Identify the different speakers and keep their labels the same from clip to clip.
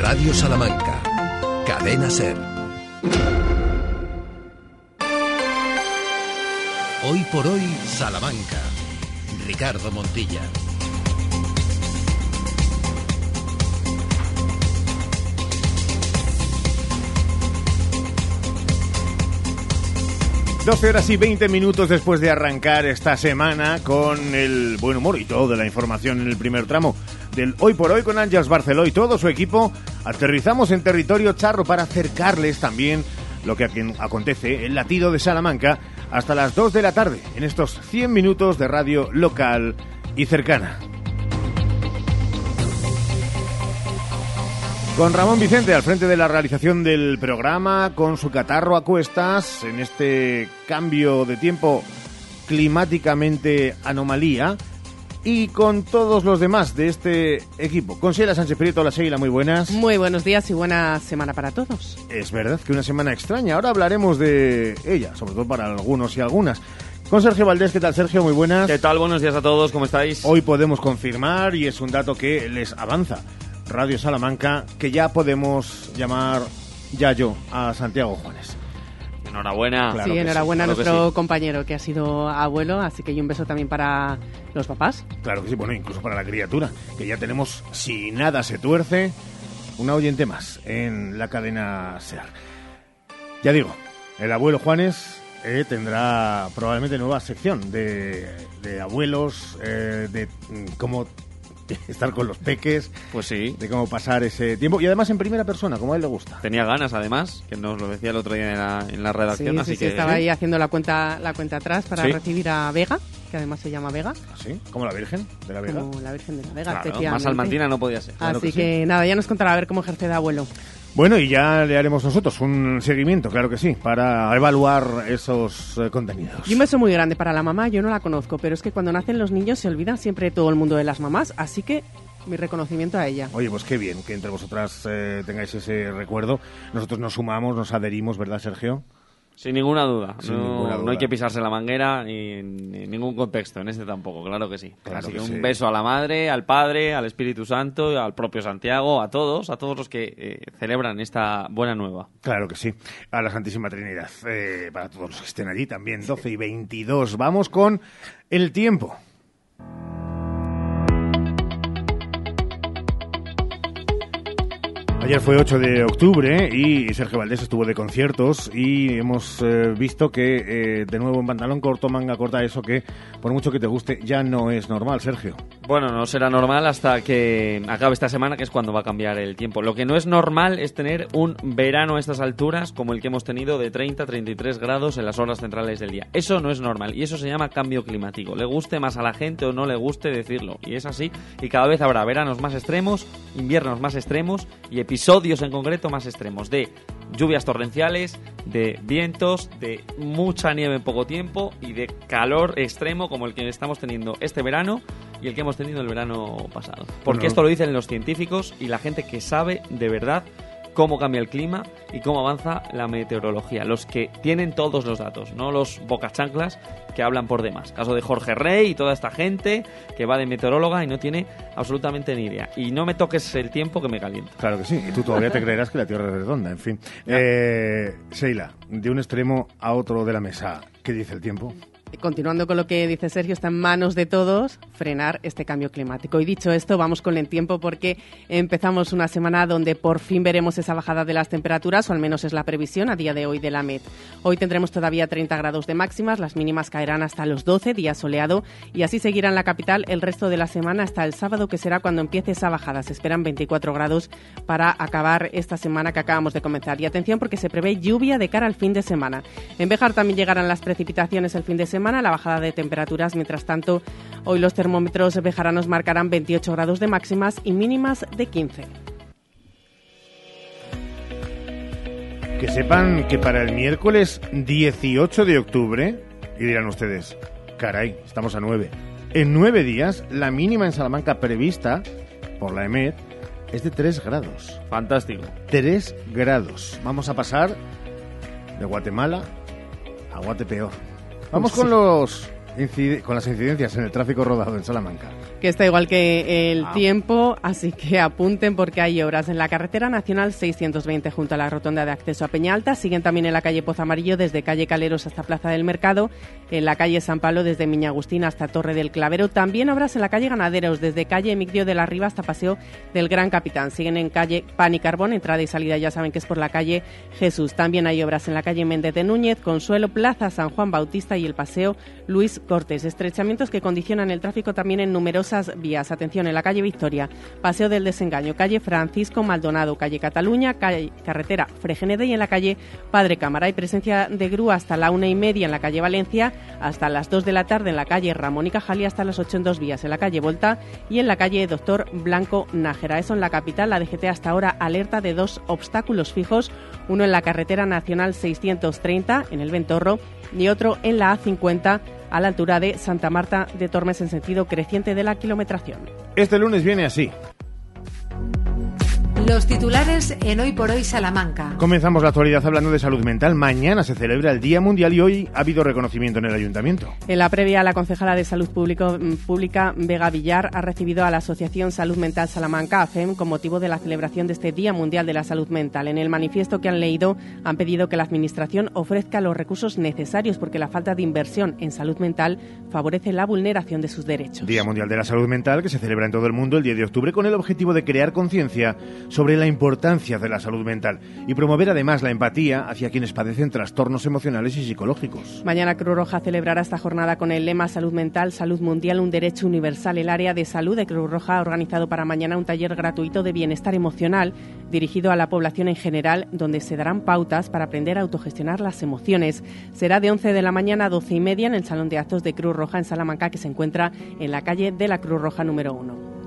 Speaker 1: Radio Salamanca. Cadena Ser. Hoy por hoy, Salamanca. Ricardo Montilla.
Speaker 2: 12 horas y 20 minutos después de arrancar esta semana con el buen humor y toda la información en el primer tramo Hoy por Hoy con Ángels Barceló y todo su equipo, aterrizamos en territorio charro para acercarles también lo que acontece, el latido de Salamanca, hasta las 2 de la tarde, en estos 100 minutos de radio local y cercana. Con Ramón Vicente al frente de la realización del programa, con su catarro a cuestas, en este cambio de tiempo climáticamente anomalía, y con todos los demás de este equipo. Con Sheila Sánchez Prieto, la Sheila, muy buenas.
Speaker 3: Muy buenos días y buena semana para todos.
Speaker 2: Es verdad que una semana extraña, ahora hablaremos de ella, sobre todo para algunos y algunas. Con Sergio Valdés, ¿qué tal Sergio? Muy buenas.
Speaker 4: ¿Qué tal? Buenos días a todos, ¿cómo estáis?
Speaker 2: Hoy podemos confirmar, y es un dato que les avanza, Radio Salamanca, que ya podemos llamar ya yo a Santiago Juanes.
Speaker 4: Enhorabuena.
Speaker 3: sí, enhorabuena a nuestro compañero que ha sido abuelo, así que hay un beso también para los papás.
Speaker 2: Claro que sí, bueno, incluso para la criatura, que ya tenemos, si nada se tuerce, una oyente más en la cadena SER. Ya digo, el abuelo Juanes eh, tendrá probablemente nueva sección de, abuelos, eh, de mm, estar con los peques.
Speaker 4: Pues sí.
Speaker 2: De cómo pasar ese tiempo. Y además en primera persona, como a él le gusta.
Speaker 4: Tenía ganas, además, que nos lo decía el otro día en la, en la redacción.
Speaker 3: así que, estaba ahí haciendo la cuenta, la cuenta atrás para recibir a Vega, que además se llama Vega.
Speaker 2: ¿Ah, ¿Sí? ¿Como la Virgen de la Vega?
Speaker 3: Como la Virgen de la Vega,
Speaker 4: claro, Más salmantina no podía ser.
Speaker 3: así que, nada, ya nos contará a ver cómo ejerce de abuelo.
Speaker 2: Bueno, y ya le haremos nosotros un seguimiento, claro que sí, para evaluar esos eh, contenidos.
Speaker 3: Y un beso muy grande para la mamá, yo no la conozco, pero es que cuando nacen los niños se olvida siempre todo el mundo de las mamás, así que mi reconocimiento a ella.
Speaker 2: Oye, pues qué bien que entre vosotras eh, tengáis ese recuerdo. Nosotros nos sumamos, nos adherimos, ¿verdad, Sergio?
Speaker 4: Sin ninguna duda. no, hay que pisarse la manguera ni en ningún contexto, en este tampoco, claro que sí. Así que, un beso a la madre, al padre, al Espíritu Santo, al propio Santiago, a todos, a todos los que eh, celebran esta buena nueva.
Speaker 2: Claro que sí. A la Santísima Trinidad, eh, para todos los que estén allí también, 12 y 22. Vamos con el tiempo. Ayer fue 8 de octubre y Sergio Valdés estuvo de conciertos y hemos eh, visto que eh, de nuevo en pantalón corto, manga corta, eso que por mucho que te guste ya no es normal, Sergio.
Speaker 4: Bueno, no será normal hasta que acabe esta semana, que es cuando va a cambiar el tiempo. Lo que no es normal es tener un verano a estas alturas como el que hemos tenido de 30 a 33 grados en las horas centrales del día. Eso no es normal y eso se llama cambio climático. Le guste más a la gente o no le guste decirlo. Y es así y cada vez habrá veranos más extremos, inviernos más extremos y episodios episodios en concreto más extremos de lluvias torrenciales, de vientos, de mucha nieve en poco tiempo y de calor extremo como el que estamos teniendo este verano y el que hemos tenido el verano pasado. Porque esto lo dicen los científicos y la gente que sabe de verdad cómo cambia el clima y cómo avanza la meteorología. Los que tienen todos los datos, no los bocachanclas que hablan por demás. Caso de Jorge Rey y toda esta gente que va de meteoróloga y no tiene absolutamente ni idea. Y no me toques el tiempo que me calienta.
Speaker 2: Claro que sí, y tú todavía te creerás que la Tierra es redonda, en fin. Eh, Sheila, de un extremo a otro de la mesa, ¿qué dice el tiempo?
Speaker 3: Continuando con lo que dice Sergio, está en manos de todos frenar este cambio climático. Y dicho esto, vamos con el tiempo porque empezamos una semana donde por fin veremos esa bajada de las temperaturas, o al menos es la previsión a día de hoy de la MED. Hoy tendremos todavía 30 grados de máximas, las mínimas caerán hasta los 12, día soleado, y así seguirá en la capital el resto de la semana hasta el sábado, que será cuando empiece esa bajada. Se esperan 24 grados para acabar esta semana que acabamos de comenzar. Y atención porque se prevé lluvia de cara al fin de semana. En Bejar también llegarán las precipitaciones el fin de semana la bajada de temperaturas. Mientras tanto, hoy los termómetros bejaranos marcarán 28 grados de máximas y mínimas de 15.
Speaker 2: Que sepan que para el miércoles 18 de octubre, y dirán ustedes, caray, estamos a 9. En 9 días, la mínima en Salamanca prevista por la EMED es de 3 grados.
Speaker 4: Fantástico.
Speaker 2: 3 grados. Vamos a pasar de Guatemala a Guatepeor. Vamos con los con las incidencias en el tráfico rodado en Salamanca.
Speaker 3: Que está igual que el ah. tiempo, así que apunten porque hay obras en la carretera nacional 620 junto a la rotonda de acceso a Peñalta. Siguen también en la calle Pozo Amarillo desde calle Caleros hasta Plaza del Mercado. En la calle San Pablo desde Miña Agustina hasta Torre del Clavero. También obras en la calle Ganaderos desde calle Emigdio de la Riva hasta Paseo del Gran Capitán. Siguen en calle Pan y Carbón, entrada y salida ya saben que es por la calle Jesús. También hay obras en la calle Méndez de Núñez, Consuelo, Plaza San Juan Bautista y el Paseo Luis Cortés. Estrechamientos que condicionan el tráfico también en numerosas vías. Atención, en la calle Victoria, Paseo del Desengaño, calle Francisco Maldonado, calle Cataluña, calle, carretera Fregenede y en la calle Padre Cámara. Hay presencia de grúa hasta la una y media en la calle Valencia, hasta las dos de la tarde en la calle Ramón y Cajal y hasta las ocho en dos vías en la calle Volta y en la calle Doctor Blanco Nájera. Eso en la capital, la DGT hasta ahora alerta de dos obstáculos fijos, uno en la carretera nacional 630 en el Ventorro y otro en la A50 a la altura de Santa Marta de Tormes en sentido creciente de la kilometración.
Speaker 2: Este lunes viene así.
Speaker 5: Los titulares en Hoy por Hoy Salamanca.
Speaker 2: Comenzamos la actualidad hablando de salud mental. Mañana se celebra el Día Mundial y hoy ha habido reconocimiento en el Ayuntamiento.
Speaker 3: En la previa, la concejala de Salud mm, Pública, Vega Villar, ha recibido a la Asociación Salud Mental Salamanca, AFEM, con motivo de la celebración de este Día Mundial de la Salud Mental. En el manifiesto que han leído, han pedido que la Administración ofrezca los recursos necesarios porque la falta de inversión en salud mental favorece la vulneración de sus derechos.
Speaker 2: Día Mundial de la Salud Mental que se celebra en todo el mundo el 10 de octubre con el objetivo de crear conciencia sobre la importancia de la salud mental y promover además la empatía hacia quienes padecen trastornos emocionales y psicológicos.
Speaker 3: Mañana Cruz Roja celebrará esta jornada con el lema Salud Mental, Salud Mundial, un derecho universal. El área de salud de Cruz Roja ha organizado para mañana un taller gratuito de bienestar emocional dirigido a la población en general, donde se darán pautas para aprender a autogestionar las emociones. Será de 11 de la mañana a 12 y media en el Salón de Actos de Cruz Roja en Salamanca, que se encuentra en la calle de la Cruz Roja número 1.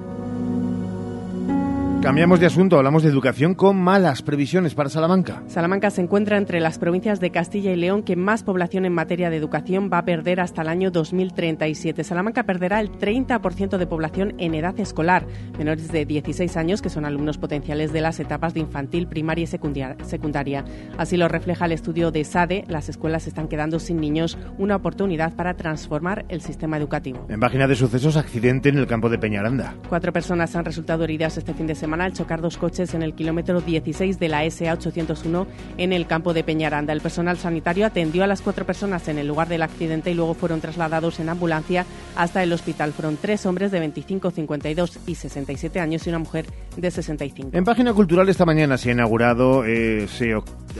Speaker 2: Cambiamos de asunto, hablamos de educación con malas previsiones para Salamanca.
Speaker 3: Salamanca se encuentra entre las provincias de Castilla y León que más población en materia de educación va a perder hasta el año 2037. Salamanca perderá el 30% de población en edad escolar, menores de 16 años que son alumnos potenciales de las etapas de infantil, primaria y secundaria. Así lo refleja el estudio de SADE. Las escuelas están quedando sin niños, una oportunidad para transformar el sistema educativo.
Speaker 2: En página de sucesos, accidente en el campo de Peñaranda.
Speaker 3: Cuatro personas han resultado heridas este fin de semana al chocar dos coches en el kilómetro 16 de la SA 801 en el campo de Peñaranda. El personal sanitario atendió a las cuatro personas en el lugar del accidente y luego fueron trasladados en ambulancia hasta el hospital. Fueron tres hombres de 25, 52 y 67 años y una mujer de 65.
Speaker 2: En página cultural esta mañana se ha inaugurado ese,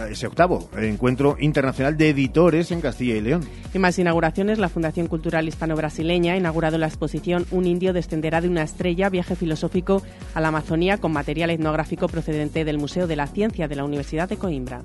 Speaker 2: ese octavo encuentro internacional de editores en Castilla y León.
Speaker 3: Y más inauguraciones, la Fundación Cultural Hispano-Brasileña ha inaugurado la exposición Un indio descenderá de una estrella, viaje filosófico a la Amazonía con material etnográfico procedente del Museo de la Ciencia de la Universidad de Coimbra.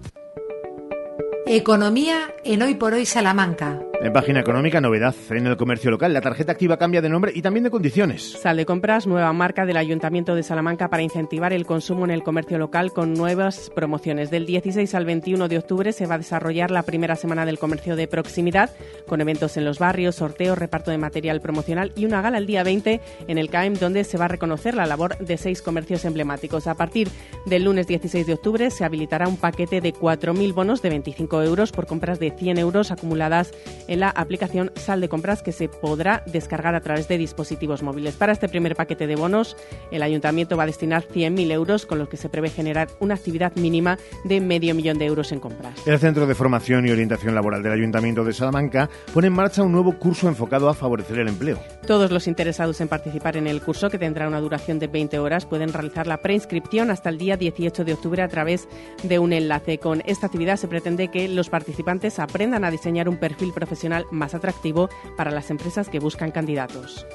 Speaker 5: Economía en Hoy por Hoy Salamanca.
Speaker 2: En página económica, novedad en el comercio local. La tarjeta activa cambia de nombre y también de condiciones.
Speaker 3: Sal de compras, nueva marca del Ayuntamiento de Salamanca para incentivar el consumo en el comercio local con nuevas promociones. Del 16 al 21 de octubre se va a desarrollar la primera semana del comercio de proximidad con eventos en los barrios, sorteos, reparto de material promocional y una gala el día 20 en el CAEM donde se va a reconocer la labor de seis comercios emblemáticos. A partir del lunes 16 de octubre se habilitará un paquete de 4.000 bonos de 25 euros por compras de 100 euros acumuladas en la aplicación Sal de Compras que se podrá descargar a través de dispositivos móviles. Para este primer paquete de bonos, el ayuntamiento va a destinar 100.000 euros, con los que se prevé generar una actividad mínima de medio millón de euros en compras.
Speaker 2: El Centro de Formación y Orientación Laboral del Ayuntamiento de Salamanca pone en marcha un nuevo curso enfocado a favorecer el empleo.
Speaker 3: Todos los interesados en participar en el curso, que tendrá una duración de 20 horas, pueden realizar la preinscripción hasta el día 18 de octubre a través de un enlace. Con esta actividad se pretende que los participantes aprendan a diseñar un perfil profesional más atractivo para las empresas que buscan candidatos.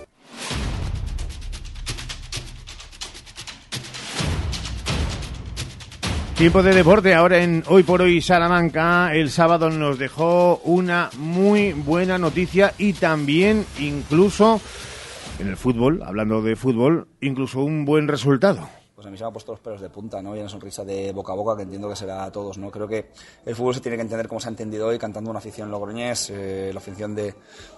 Speaker 2: Tiempo de deporte ahora en Hoy por Hoy Salamanca. El sábado nos dejó una muy buena noticia y también incluso en el fútbol, hablando de fútbol, incluso un buen resultado.
Speaker 6: Pues a mí se me ha puesto los pelos de punta, ¿no? Y una sonrisa de boca a boca que entiendo que será a todos, ¿no? Creo que el fútbol se tiene que entender como se ha entendido hoy, cantando una afición logroñés, eh, la afición de,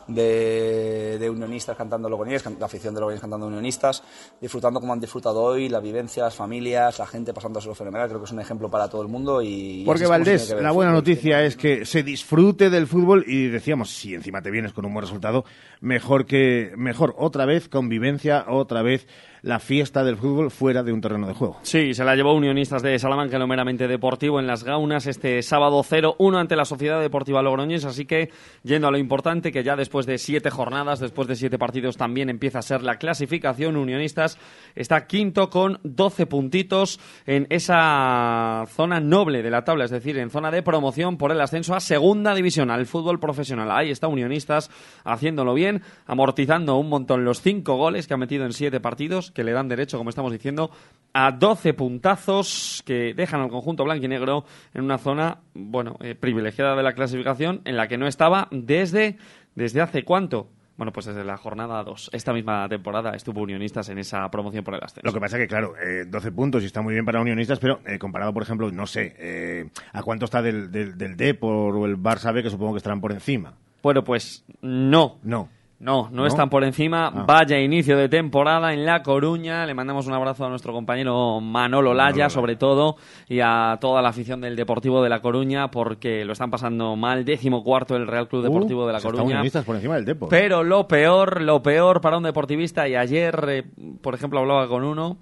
Speaker 6: de, de, unionistas cantando logroñés, la afición de logroñés cantando unionistas, disfrutando como han disfrutado hoy, la vivencia, las familias, la gente pasándose fenomenal, creo que es un ejemplo para todo el mundo y...
Speaker 2: Porque Valdés, la buena noticia es que se disfrute del fútbol y decíamos, si encima te vienes con un buen resultado, mejor que, mejor otra vez convivencia, otra vez la fiesta del fútbol fuera de un terreno de juego.
Speaker 4: Sí, se la llevó Unionistas de Salamanca lo meramente deportivo en las Gaunas este sábado 0-1 ante la Sociedad Deportiva Logroñés, así que yendo a lo importante que ya después de siete jornadas, después de siete partidos también empieza a ser la clasificación, Unionistas está quinto con 12 puntitos en esa zona noble de la tabla, es decir, en zona de promoción por el ascenso a segunda división, al fútbol profesional. Ahí está Unionistas haciéndolo bien, amortizando un montón los cinco goles que ha metido en siete partidos que le dan derecho, como estamos diciendo, a 12 puntazos que dejan al conjunto blanquinegro en una zona, bueno, eh, privilegiada de la clasificación en la que no estaba desde, desde hace cuánto. Bueno, pues desde la jornada 2. Esta misma temporada estuvo Unionistas en esa promoción por el ascenso.
Speaker 2: Lo que pasa es que, claro, eh, 12 puntos y está muy bien para Unionistas, pero eh, comparado, por ejemplo, no sé, eh, ¿a cuánto está del, del, del Depor o el Barça B, que supongo que estarán por encima?
Speaker 4: Bueno, pues no.
Speaker 2: No.
Speaker 4: No, no, están por encima.
Speaker 2: Ah.
Speaker 4: Vaya inicio de temporada en La Coruña. Le mandamos un abrazo a nuestro compañero Manolo Laya,
Speaker 2: Manolo.
Speaker 4: sobre todo, y a toda la afición del Deportivo de La Coruña, porque lo están pasando mal. Décimo cuarto el Real Club Deportivo
Speaker 2: Uh,
Speaker 4: de La Coruña.
Speaker 2: Por encima del Depor.
Speaker 4: Pero lo peor, lo peor para un deportivista, y ayer, eh, por ejemplo, hablaba con uno,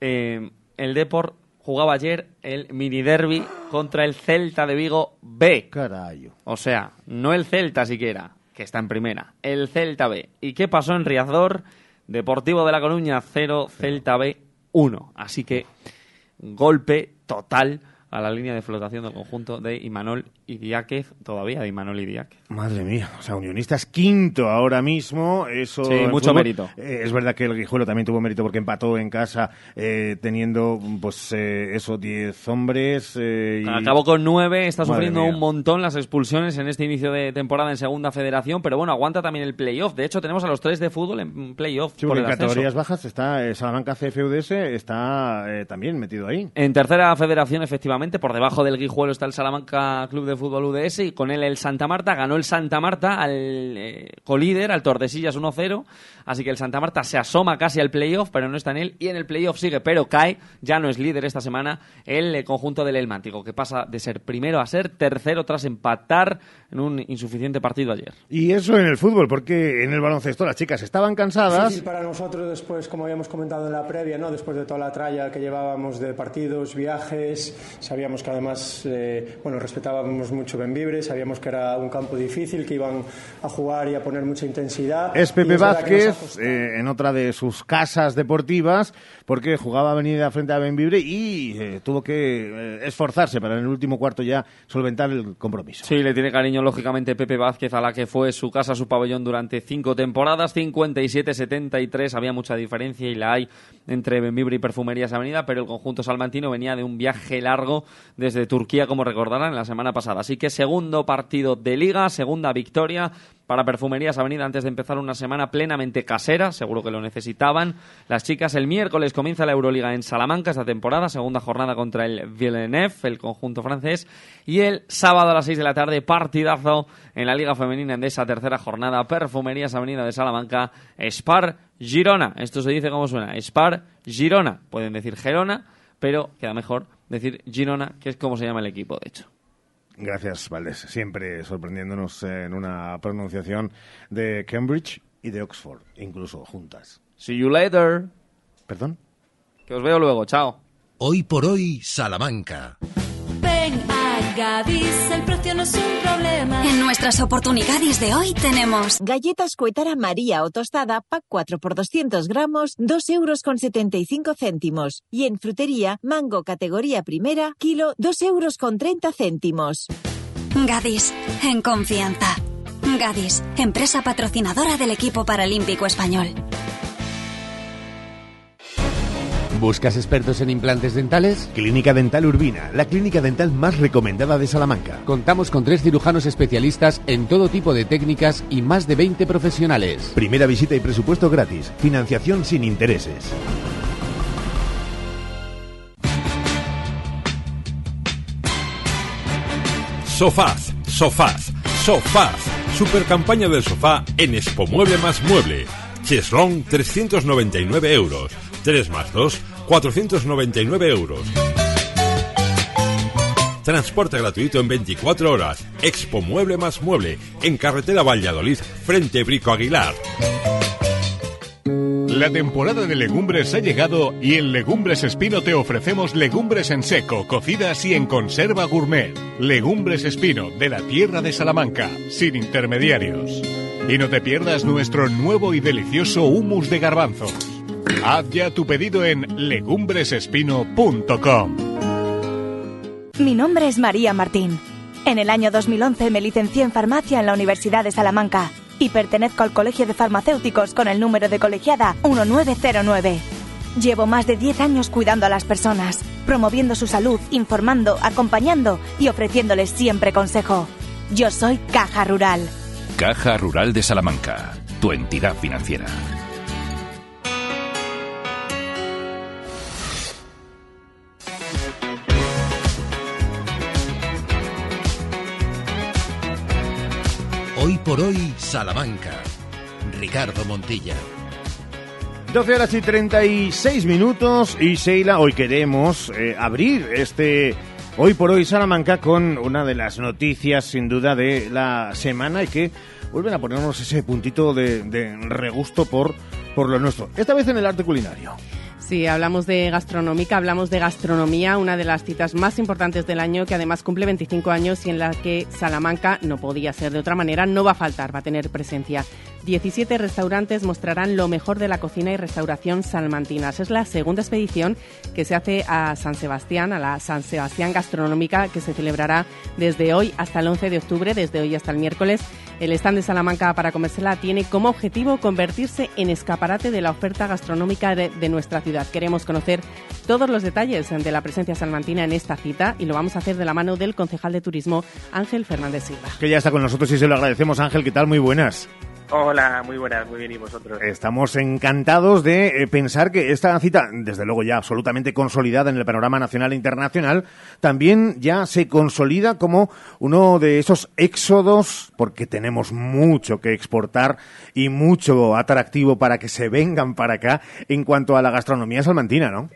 Speaker 4: eh, el Depor jugaba ayer el mini derby contra el Celta de Vigo B.
Speaker 2: Carayo.
Speaker 4: O sea, no el Celta siquiera, que está en primera, el Celta B. ¿Y qué pasó en Riazor? Deportivo de La Coruña 0, Celta B 1. Así que golpe total a la línea de flotación del conjunto de Imanol Idiáquez, todavía de Imanol Idiáquez.
Speaker 2: Madre mía, o sea, Unionistas quinto ahora mismo, eso...
Speaker 4: Sí, mucho mérito.
Speaker 2: Eh, es verdad que el Guijuelo también tuvo mérito porque empató en casa eh, teniendo, pues, eh, eso, 10 hombres eh, y...
Speaker 4: Acabó con nueve, está
Speaker 2: Madre
Speaker 4: sufriendo
Speaker 2: mía.
Speaker 4: un montón las expulsiones en este inicio de temporada en Segunda Federación, pero bueno, aguanta también el playoff. De hecho, tenemos a los tres de fútbol en playoff.
Speaker 2: Sí,
Speaker 4: por el
Speaker 2: en categorías bajas está Salamanca CFUDS, está también metido ahí.
Speaker 4: En tercera federación, efectivamente, por debajo del Guijuelo está el Salamanca Club de Fútbol UDS y con él el Santa Marta. Ganó el Santa Marta al eh, colíder, al Tordesillas 1-0. Así que el Santa Marta se asoma casi al playoff, pero no está en él. Y en el playoff sigue, pero cae. Ya no es líder esta semana el eh, conjunto del Elmántico, que pasa de ser primero a ser tercero tras empatar en un insuficiente partido ayer.
Speaker 2: Y eso en el fútbol, porque en el baloncesto las chicas estaban cansadas.
Speaker 7: Difícil para nosotros después, como habíamos comentado en la previa, ¿no? después de toda la tralla que llevábamos de partidos, viajes, sabíamos que además, eh, bueno, respetábamos mucho Benvibre, sabíamos que era un campo difícil, que iban a jugar y a poner mucha intensidad.
Speaker 2: Es Pepe Vázquez eh, en otra de sus casas deportivas porque jugaba Avenida frente a Benvibre y eh, tuvo que eh, esforzarse para en el último cuarto ya solventar el compromiso.
Speaker 4: Sí, le tiene cariño, lógicamente, Pepe Vázquez, a la que fue su casa, su pabellón durante cinco temporadas, 57-73. Había mucha diferencia y la hay entre Benvibre y Perfumerías Avenida, pero el conjunto salmantino venía de un viaje largo desde Turquía, como recordarán, la semana pasada. Así que segundo partido de liga, segunda victoria para Perfumerías Avenida antes de empezar una semana plenamente casera, seguro que lo necesitaban. Las chicas el miércoles comienza la Euroliga en Salamanca esta temporada, segunda jornada contra el Villeneuve, el conjunto francés, y el sábado a las 6 de la tarde partidazo en la Liga Femenina de esa tercera jornada, Perfumerías Avenida de Salamanca, Spar Girona. Esto se dice como suena, Spar Girona. Pueden decir Gerona, pero queda mejor decir Girona, que es como se llama el equipo, de hecho.
Speaker 2: Gracias, Valdés. Siempre sorprendiéndonos eh, en una pronunciación de Cambridge y de Oxford, incluso juntas.
Speaker 4: See you later.
Speaker 2: ¿Perdón?
Speaker 4: Que os veo luego, chao.
Speaker 1: Hoy por hoy, Salamanca.
Speaker 8: Gadis, el precio no es un problema.
Speaker 9: En nuestras oportunidades de hoy tenemos
Speaker 10: Galletas Cuetara María o tostada, pack 4 por 200 gramos, 2 euros con 75 céntimos. Y en frutería, mango categoría primera, kilo, 2 euros con 30 céntimos.
Speaker 9: Gadis, en confianza. Gadis, empresa patrocinadora del equipo paralímpico español.
Speaker 11: ¿Buscas expertos en implantes dentales?
Speaker 2: Clínica Dental Urbina, la clínica dental más recomendada de Salamanca.
Speaker 11: Contamos con tres cirujanos especialistas en todo tipo de técnicas y más de 20 profesionales.
Speaker 2: Primera visita y presupuesto gratis. Financiación sin intereses.
Speaker 12: Sofaz, sofaz, sofaz. Supercampaña del sofá en Expo Mueble más Mueble. Cheslón 399 euros. 3 más 2, 499 euros. Transporte gratuito en 24 horas. Expo Mueble más Mueble. En carretera Valladolid, frente Brico Aguilar.
Speaker 13: La temporada de legumbres ha llegado y en Legumbres Espino te ofrecemos legumbres en seco, cocidas y en conserva gourmet. Legumbres Espino, de la tierra de Salamanca, sin intermediarios. Y no te pierdas nuestro nuevo y delicioso humus de garbanzos. Haz ya tu pedido en legumbresespino.com.
Speaker 14: Mi nombre es María Martín. En el año 2011 me licencié en farmacia en la Universidad de Salamanca y pertenezco al Colegio de Farmacéuticos con el número de colegiada 1909. Llevo más de 10 años cuidando a las personas, promoviendo su salud, informando, acompañando y ofreciéndoles siempre consejo. Yo soy Caja Rural.
Speaker 15: Caja Rural de Salamanca, tu entidad financiera.
Speaker 1: Hoy por hoy, Salamanca. Ricardo Montilla.
Speaker 2: 12 horas y 36 minutos y Sheila, hoy queremos eh, abrir este Hoy por hoy Salamanca con una de las noticias sin duda de la semana y que vuelven a ponernos ese puntito de, de regusto por, por lo nuestro. Esta vez en el arte culinario.
Speaker 3: Sí, hablamos de gastronómica, hablamos de gastronomía, una de las citas más importantes del año que además cumple 25 años y en la que Salamanca no podía ser de otra manera, no va a faltar, va a tener presencia. 17 restaurantes mostrarán lo mejor de la cocina y restauración salmantinas. Es la segunda expedición que se hace a San Sebastián, a la San Sebastián Gastronómica, que se celebrará desde hoy hasta el 11 de octubre, desde hoy hasta el miércoles. El stand de Salamanca para comérsela tiene como objetivo convertirse en escaparate de la oferta gastronómica de, de nuestra ciudad. Queremos conocer todos los detalles de la presencia salmantina en esta cita y lo vamos a hacer de la mano del concejal de turismo Ángel Fernández Silva.
Speaker 2: Que ya está con nosotros y se lo agradecemos Ángel, ¿qué tal? Muy buenas.
Speaker 16: Hola, muy buenas, muy bien, ¿y vosotros?
Speaker 2: Estamos encantados de eh, pensar que esta cita, desde luego ya absolutamente consolidada en el panorama nacional e internacional, también ya se consolida como uno de esos éxodos, porque tenemos mucho que exportar y mucho atractivo para que se vengan para acá en cuanto a la gastronomía salmantina, ¿no?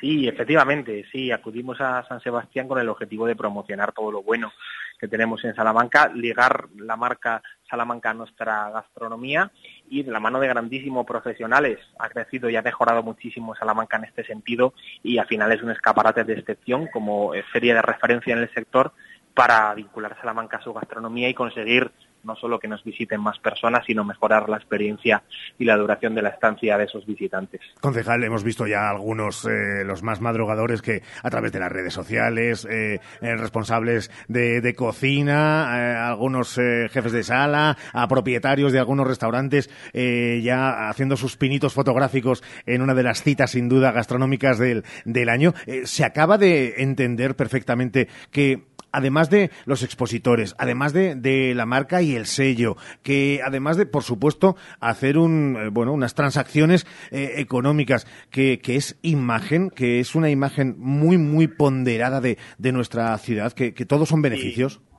Speaker 16: Sí, efectivamente, sí, acudimos a San Sebastián con el objetivo de promocionar todo lo bueno que tenemos en Salamanca, ligar la marca Salamanca nuestra gastronomía y de la mano de grandísimos profesionales. Ha crecido y ha mejorado muchísimo Salamanca en este sentido y al final es un escaparate de excepción como serie de referencia en el sector para vincular Salamanca a su gastronomía y conseguir no solo que nos visiten más personas, sino mejorar la experiencia y la duración de la estancia de esos visitantes.
Speaker 2: Concejal, hemos visto ya algunos, eh, los más madrugadores, que a través de las redes sociales, eh, eh, responsables de, de cocina, eh, algunos eh, jefes de sala, a propietarios de algunos restaurantes, ya haciendo sus pinitos fotográficos en una de las citas, sin duda, gastronómicas del, del año. Se acaba de entender perfectamente que además de los expositores, además de, de, la marca y el sello, que además de, por supuesto, hacer un, eh, bueno, unas transacciones eh, económicas, que, que, es imagen, que es una imagen muy, muy ponderada de, de nuestra ciudad, que, que, todos son beneficios.
Speaker 16: Sí.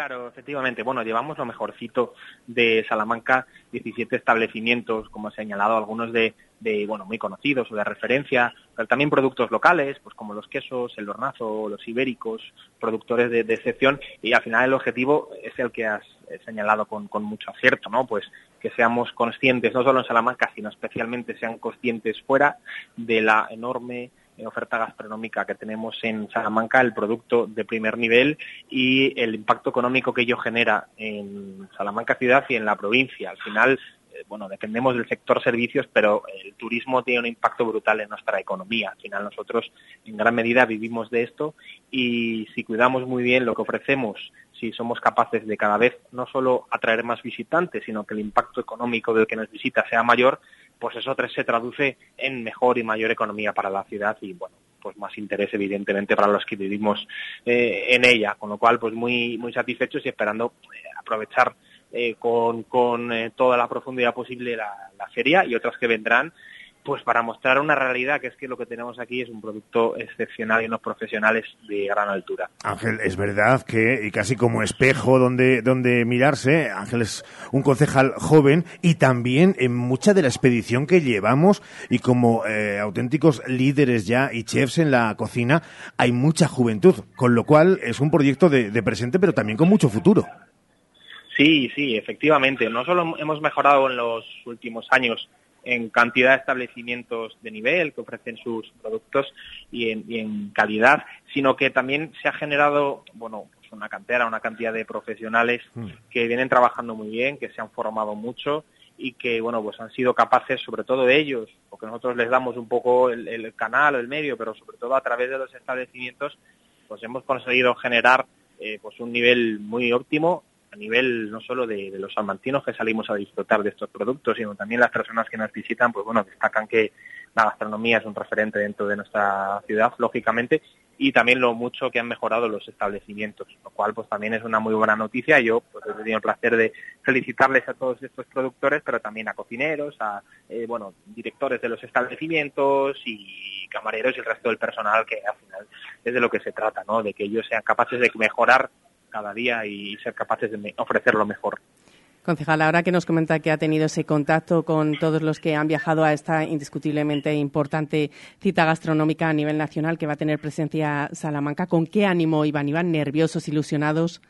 Speaker 16: Claro, efectivamente. Bueno, llevamos lo mejorcito de Salamanca, 17 establecimientos, como he señalado, algunos de, de, bueno, muy conocidos o de referencia, pero también productos locales, pues como los quesos, el hornazo, los ibéricos, productores de, de excepción, y al final el objetivo es el que has señalado con, con, mucho acierto, ¿no? Pues que seamos conscientes, no solo en Salamanca, sino especialmente sean conscientes fuera de la enorme oferta gastronómica que tenemos en Salamanca, el producto de primer nivel y el impacto económico que ello genera en Salamanca ciudad y en la provincia. Al final, eh, bueno, dependemos del sector servicios, pero el turismo tiene un impacto brutal en nuestra economía. Al final nosotros en gran medida vivimos de esto y si cuidamos muy bien lo que ofrecemos, si somos capaces de cada vez no solo atraer más visitantes, sino que el impacto económico del que nos visita sea mayor, pues eso se traduce en mejor y mayor economía para la ciudad y bueno pues más interés evidentemente para los que vivimos eh, en ella. Con lo cual pues muy muy satisfechos y esperando eh, aprovechar eh, con, con toda la profundidad posible la, feria y otras que vendrán pues para mostrar una realidad que es que lo que tenemos aquí es un producto excepcional y unos profesionales de gran altura.
Speaker 2: Ángel, es verdad que, y casi como espejo donde, donde mirarse, Ángel es un concejal joven y también en mucha de la expedición que llevamos y como eh, auténticos líderes ya y chefs en la cocina, hay mucha juventud, con lo cual es un proyecto de, de presente pero también con mucho futuro.
Speaker 16: Sí, sí, efectivamente. No solo hemos mejorado en los últimos años en cantidad de establecimientos de nivel que ofrecen sus productos y en, calidad, sino que también se ha generado, bueno, pues una cantera, una cantidad de profesionales
Speaker 2: Mm.
Speaker 16: que vienen trabajando muy bien, que se han formado mucho y que, bueno, pues han sido capaces, sobre todo ellos, porque nosotros les damos un poco el, el canal o el medio, pero sobre todo a través de los establecimientos, pues hemos conseguido generar eh, pues un nivel muy óptimo a nivel no solo de, los salmantinos que salimos a disfrutar de estos productos, sino también las personas que nos visitan, pues bueno, destacan que la gastronomía es un referente dentro de nuestra ciudad, lógicamente, y también lo mucho que han mejorado los establecimientos, lo cual pues también es una muy buena noticia. Yo pues he tenido el placer de felicitarles a todos estos productores, pero también a cocineros, a eh, bueno directores de los establecimientos y camareros y el resto del personal, que al final es de lo que se trata, ¿no? De que ellos sean capaces de mejorar cada día y ser capaces de ofrecer lo mejor.
Speaker 3: Concejal, ahora que nos comenta que ha tenido ese contacto con todos los que han viajado a esta indiscutiblemente importante cita gastronómica a nivel nacional que va a tener presencia Salamanca, ¿con qué ánimo iban? ¿Iban nerviosos, ilusionados?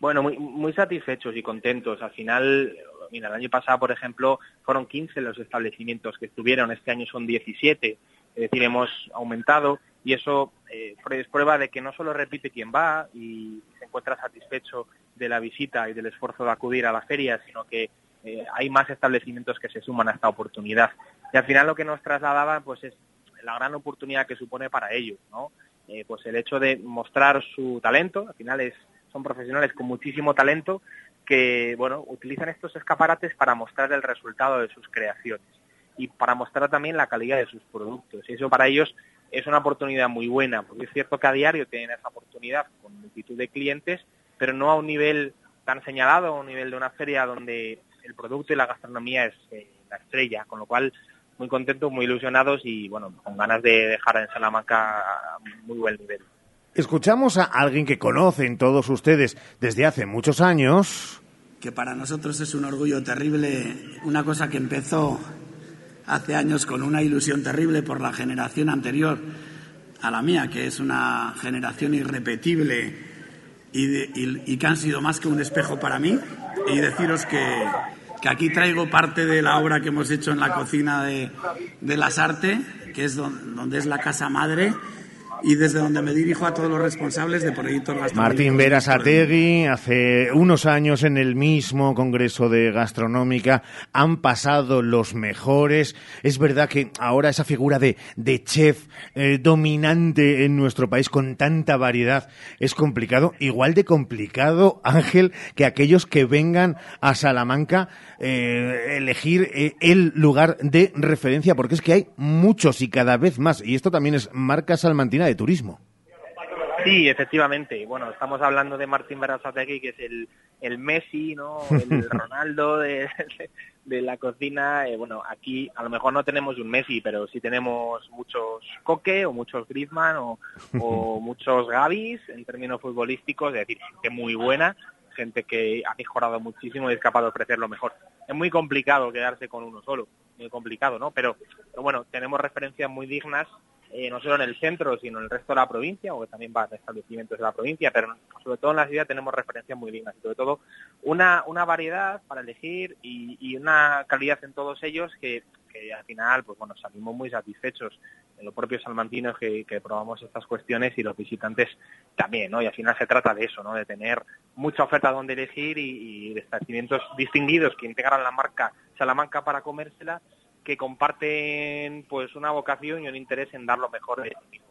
Speaker 16: Bueno, muy, muy satisfechos y contentos. Al final, mira, el año pasado, por ejemplo, fueron 15 los establecimientos que estuvieron, este año son 17, es decir, hemos aumentado y eso eh, es prueba de que no solo repite quien va y se encuentra satisfecho de la visita y del esfuerzo de acudir a la feria, sino que eh, hay más establecimientos que se suman a esta oportunidad. Y al final lo que nos trasladaba pues es la gran oportunidad que supone para ellos, ¿no? Eh, pues el hecho de mostrar su talento, al final es, son profesionales con muchísimo talento que bueno utilizan estos escaparates para mostrar el resultado de sus creaciones y para mostrar también la calidad de sus productos. Y eso para ellos es una oportunidad muy buena, porque es cierto que a diario tienen esa oportunidad con multitud de clientes, pero no a un nivel tan señalado, a un nivel de una feria donde el producto y la gastronomía es eh, la estrella, con lo cual muy contentos, muy ilusionados y bueno, con ganas de dejar en Salamanca a muy buen nivel.
Speaker 2: Escuchamos a alguien que conocen todos ustedes desde hace muchos años.
Speaker 17: que para nosotros es un orgullo terrible, una cosa que empezó hace años con una ilusión terrible por la generación anterior a la mía, que es una generación irrepetible y, que han sido más que un espejo para mí. Y deciros que, que aquí traigo parte de la obra que hemos hecho en la cocina de, de Las Arte, que es don- donde es la casa madre, y desde donde me dirijo a todos los responsables de proyectos gastronómicos.
Speaker 2: Martín Berasategui, hace unos años en el mismo Congreso de Gastronómica han pasado los mejores. Es verdad que ahora esa figura de, de chef eh, dominante en nuestro país con tanta variedad es complicado. Igual de complicado, Ángel, que aquellos que vengan a Salamanca eh, elegir eh, el lugar de referencia, porque es que hay muchos y cada vez más. Y esto también es marca salmantina de turismo.
Speaker 16: Sí, efectivamente. Bueno, estamos hablando de Martín Berasategui, que es el, el Messi, ¿no? El Ronaldo de, de la cocina. Eh, bueno, aquí a lo mejor no tenemos un Messi, pero sí tenemos muchos Coque o muchos Griezmann o, o muchos Gavis en términos futbolísticos, es decir, gente muy buena, gente que ha mejorado muchísimo y es capaz de ofrecer lo mejor. Es muy complicado quedarse con uno solo, muy complicado, ¿no? Pero, pero bueno, tenemos referencias muy dignas eh, no solo en el centro, sino en el resto de la provincia, o que también va a establecimientos de la provincia, pero sobre todo en la ciudad tenemos referencias muy dignas y sobre todo una, una variedad para elegir y, y una calidad en todos ellos que, que al final pues bueno salimos muy satisfechos en los propios salmantinos que, probamos estas cuestiones y los visitantes también, ¿no? Y al final se trata de eso, ¿no? De tener mucha oferta donde elegir y, y establecimientos distinguidos que integran la marca Salamanca para comérsela que comparten pues una vocación y un interés en dar lo mejor de sí mismo.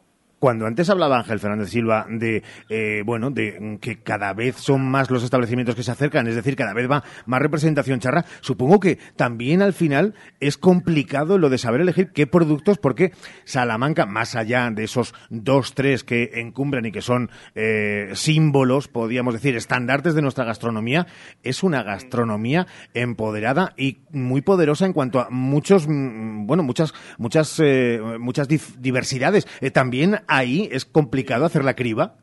Speaker 2: Cuando antes hablaba Ángel Fernández Silva de, eh, bueno, de que cada vez son más los establecimientos que se acercan, es decir, cada vez va más representación charra, supongo que también al final es complicado lo de saber elegir qué productos, porque Salamanca, más allá de esos dos, tres que encumbran y que son eh, símbolos, podríamos decir, estandartes de nuestra gastronomía, es una gastronomía empoderada y muy poderosa en cuanto a muchos, mm, bueno, muchas, muchas, eh, muchas diversidades. Eh, también ahí es complicado hacer la criba.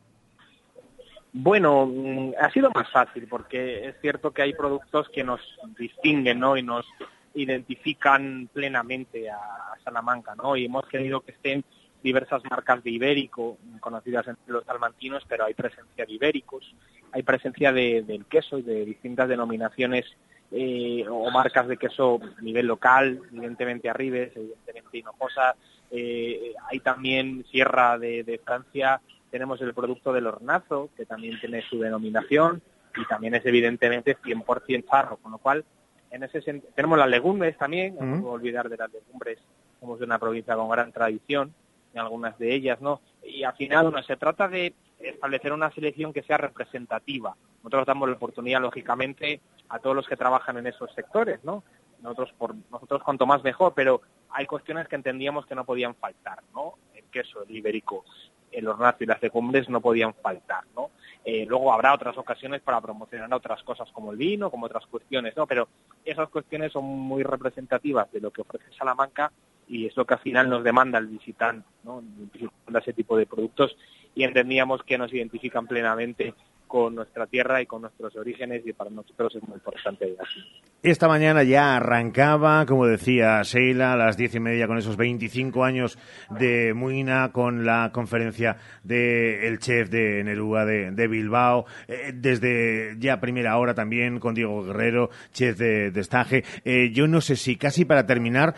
Speaker 16: Bueno, mm, ha sido más fácil porque es cierto que hay productos que nos distinguen, ¿no? Y nos identifican plenamente a Salamanca, ¿no? Y hemos querido que estén diversas marcas de ibérico, conocidas entre los salmantinos, pero hay presencia de ibéricos, hay presencia de, del queso y de distintas denominaciones eh, o marcas de queso a nivel local, evidentemente Arribes, evidentemente Hinojosa, eh, hay también Sierra de, Francia, tenemos el producto del hornazo, que también tiene su denominación, y también es evidentemente 100% charro, con lo cual en ese tenemos las legumbres también, no puedo olvidar de las legumbres, somos de una provincia con gran tradición, en algunas de ellas, ¿no? Y al final, bueno, se trata de establecer una selección que sea representativa. Nosotros damos la oportunidad, lógicamente, a todos los que trabajan en esos sectores, ¿no? Nosotros, por, nosotros cuanto más mejor, pero hay cuestiones que entendíamos que no podían faltar, ¿no? El queso, el ibérico, el hornazo y las legumbres no podían faltar, ¿no? Eh, luego habrá otras ocasiones para promocionar otras cosas como el vino, como otras cuestiones, ¿no? Pero esas cuestiones son muy representativas de lo que ofrece Salamanca y es lo que al final nos demanda el visitante, ¿no? ese tipo de productos y entendíamos que nos identifican plenamente con nuestra tierra y con nuestros orígenes y para nosotros es muy importante.
Speaker 2: Esta mañana ya arrancaba, como decía Sheila, a las diez y media con esos 25 años de Muina, con la conferencia del chef de Nerúa de, Bilbao, eh, desde ya primera hora también con Diego Guerrero, chef de Destaje. Eh, yo no sé si casi para terminar,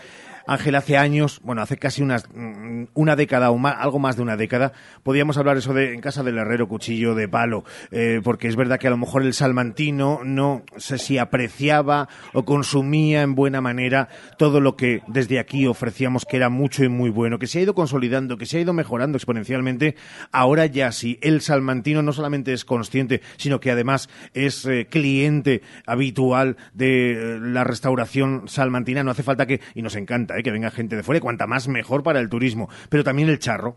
Speaker 2: Ángel, hace años, bueno, hace casi mm, una década o más, algo más de una década, podíamos hablar eso de en casa del herrero cuchillo de palo, eh, porque es verdad que a lo mejor el salmantino no sé si apreciaba o consumía en buena manera todo lo que desde aquí ofrecíamos que era mucho y muy bueno, que se ha ido consolidando, que se ha ido mejorando exponencialmente. Ahora ya sí, el salmantino no solamente es consciente, sino que además es eh, cliente habitual de eh, la restauración salmantina. No hace falta que, y nos encanta, ¿eh? que venga gente de fuera, y cuanta más mejor para el turismo, pero también el charro.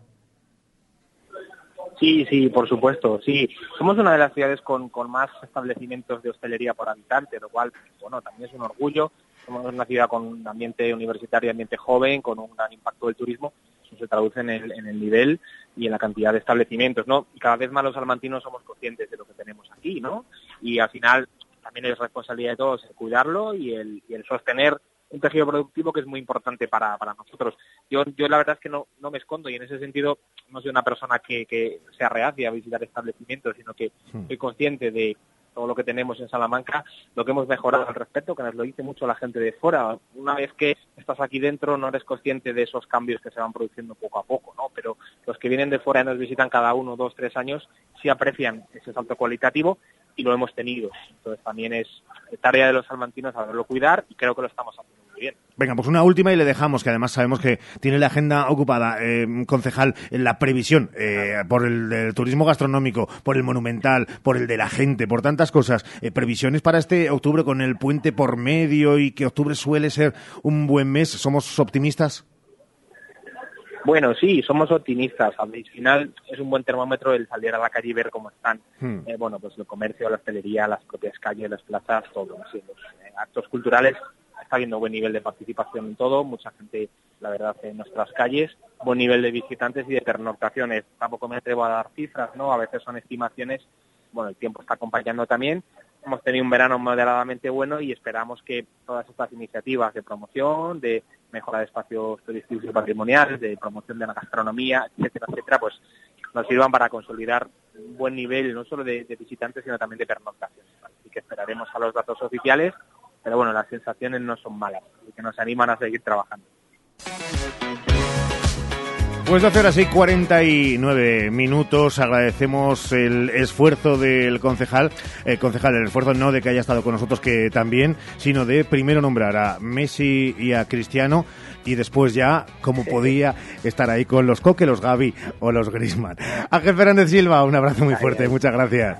Speaker 16: Sí, sí, por supuesto, sí. Somos una de las ciudades con, con más establecimientos de hostelería por habitante, lo cual, bueno, también es un orgullo. Somos una ciudad con un ambiente universitario, ambiente joven, con un gran impacto del turismo. Eso se traduce en el, en el nivel y en la cantidad de establecimientos, ¿no? Cada vez más los salmantinos somos conscientes de lo que tenemos aquí, ¿no? Y al final también es responsabilidad de todos el cuidarlo y el, y el sostener un tejido productivo que es muy importante para, para nosotros. Yo, yo la verdad es que no, no me escondo y en ese sentido no soy una persona que, que sea reacia a visitar establecimientos, sino que hmm. soy consciente de todo lo que tenemos en Salamanca, lo que hemos mejorado al respecto, que nos lo dice mucho la gente de fuera. Una vez que estás aquí dentro no eres consciente de esos cambios que se van produciendo poco a poco, ¿no? Pero los que vienen de fuera y nos visitan cada uno, dos, tres años, sí aprecian ese salto cualitativo y lo hemos tenido. Entonces también es tarea de los salmantinos saberlo cuidar y creo que lo estamos haciendo muy bien.
Speaker 2: Venga, pues una última y le dejamos, que además sabemos que tiene la agenda ocupada, eh, concejal, en la previsión eh, por el, turismo gastronómico, por el monumental, por el de la gente, por tantas cosas. Eh, previsiones para este octubre con el puente por medio y que octubre suele ser un buen mes. ¿Somos optimistas?
Speaker 16: Bueno, sí, somos optimistas. Al final es un buen termómetro el salir a la calle y ver cómo están, hmm. eh, bueno, pues el comercio, la hostelería, las propias calles, las plazas, todo. los eh, actos culturales está habiendo buen nivel de participación en todo, mucha gente, la verdad, en nuestras calles, buen nivel de visitantes y de pernoctaciones. Tampoco me atrevo a dar cifras, ¿no? A veces son estimaciones. Bueno, el tiempo está acompañando también, hemos tenido un verano moderadamente bueno y esperamos que todas estas iniciativas de promoción, de mejora de espacios turísticos y patrimoniales, de promoción de la gastronomía, etcétera, etcétera, pues nos sirvan para consolidar un buen nivel no solo de, visitantes, sino también de pernoctaciones. Así que esperaremos a los datos oficiales, pero bueno, las sensaciones no son malas y que nos animan a seguir trabajando.
Speaker 2: Pues 12 horas y 49 minutos. Agradecemos el esfuerzo del concejal. El concejal, el esfuerzo no de que haya estado con nosotros, que también, sino de primero nombrar a Messi y a Cristiano y después ya, como podía, estar ahí con los Coque, los Gaby o los Grisman. Ángel Fernández Silva, un abrazo muy fuerte. Muchas gracias.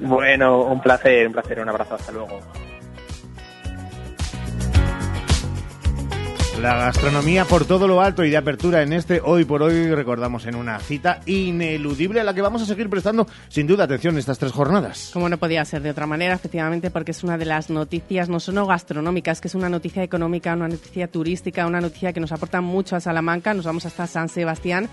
Speaker 16: Bueno, un placer, un placer. Un abrazo. Hasta luego.
Speaker 2: La gastronomía por todo lo alto y de apertura en este hoy por hoy recordamos en una cita ineludible a la que vamos a seguir prestando sin duda atención estas tres jornadas.
Speaker 3: Como no podía ser de otra manera, efectivamente, porque es una de las noticias no solo gastronómicas, que es una noticia económica, una noticia turística, una noticia que nos aporta mucho a Salamanca. Nos vamos hasta San Sebastián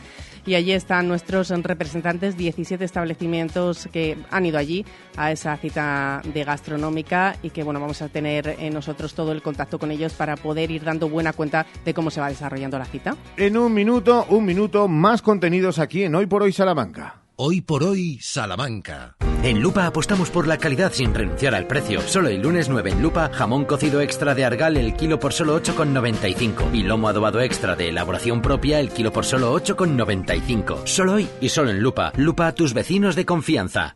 Speaker 3: y allí están nuestros representantes, 17 establecimientos que han ido allí a esa cita de gastronómica y que bueno, vamos a tener en nosotros todo el contacto con ellos para poder ir dando buena cuenta de cómo se va desarrollando la cita.
Speaker 2: En un minuto, un minuto, más contenidos aquí en Hoy por Hoy Salamanca.
Speaker 1: Hoy por hoy, Salamanca.
Speaker 18: En Lupa apostamos por la calidad sin renunciar al precio. Solo el lunes 9 en Lupa, jamón cocido extra de Argal el kilo por solo 8,95 y lomo adobado extra de elaboración propia el kilo por solo 8,95. Solo hoy y solo en Lupa. Lupa, tus vecinos de confianza.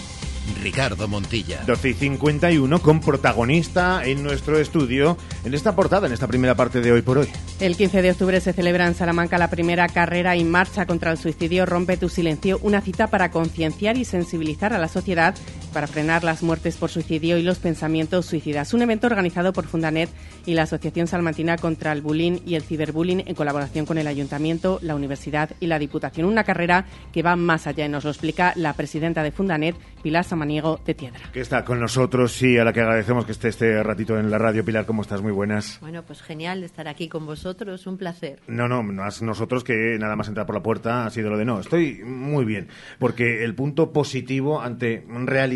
Speaker 1: Ricardo Montilla.
Speaker 2: 12 y 51 con protagonista en nuestro estudio en esta portada, en esta primera parte de hoy por hoy.
Speaker 3: El 15 de octubre se celebra en Salamanca la primera carrera y marcha contra el suicidio Rompe tu silencio, una cita para concienciar y sensibilizar a la sociedad para frenar las muertes por suicidio y los pensamientos suicidas. Un evento organizado por Fundanet y la Asociación Salmantina contra el Bullying y el Ciberbullying en colaboración con el Ayuntamiento, la Universidad y la Diputación. Una carrera que va más allá y nos lo explica la presidenta de Fundanet, Pilar Samaniego de Tiedra.
Speaker 2: Que está con nosotros y a la que agradecemos que esté este ratito en la radio. Pilar, ¿cómo estás? Muy buenas.
Speaker 19: Bueno, pues genial de estar aquí con vosotros, un placer.
Speaker 2: No, no, más nosotros que nada más entrar por la puerta ha sido lo de no. Estoy muy bien, porque el punto positivo ante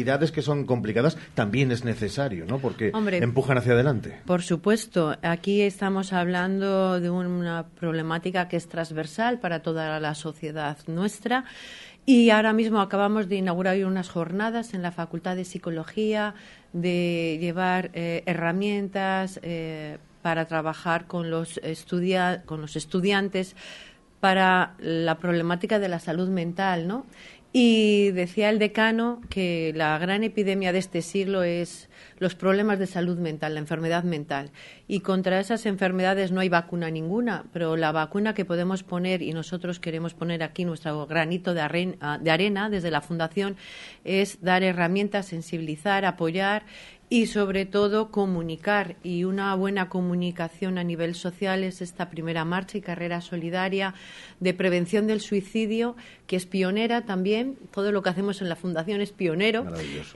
Speaker 2: realidades que son complicadas también es necesario, ¿no? Porque
Speaker 19: Hombre,
Speaker 2: empujan hacia adelante.
Speaker 19: Por supuesto, aquí estamos hablando de una problemática que es transversal para toda la sociedad nuestra. Y ahora mismo acabamos de inaugurar unas jornadas en la Facultad de Psicología de llevar eh, herramientas eh, para trabajar con los, estudia con los estudiantes para la problemática de la salud mental, ¿no? Y decía el decano que la gran epidemia de este siglo es los problemas de salud mental, la enfermedad mental. Y contra esas enfermedades no hay vacuna ninguna, pero la vacuna que podemos poner, y nosotros queremos poner aquí nuestro granito de arena, de arena desde la Fundación, es dar herramientas, sensibilizar, apoyar y sobre todo comunicar y una buena comunicación a nivel social es esta primera marcha y carrera solidaria de prevención del suicidio que es pionera también. Todo lo que hacemos en la fundación es pionero.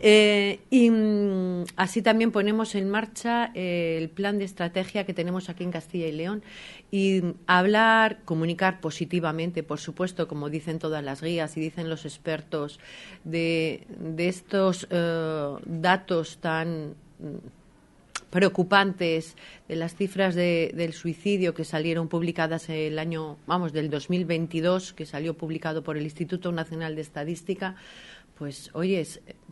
Speaker 19: Eh, y mm, así también ponemos en marcha eh, el plan de estrategia que tenemos aquí en Castilla y León y hablar comunicar positivamente por supuesto como dicen todas las guías y dicen los expertos de, de estos eh, datos tan preocupantes de las cifras de, del suicidio que salieron publicadas el año, vamos, del 2022, que salió publicado por el Instituto Nacional de Estadística, pues, oye,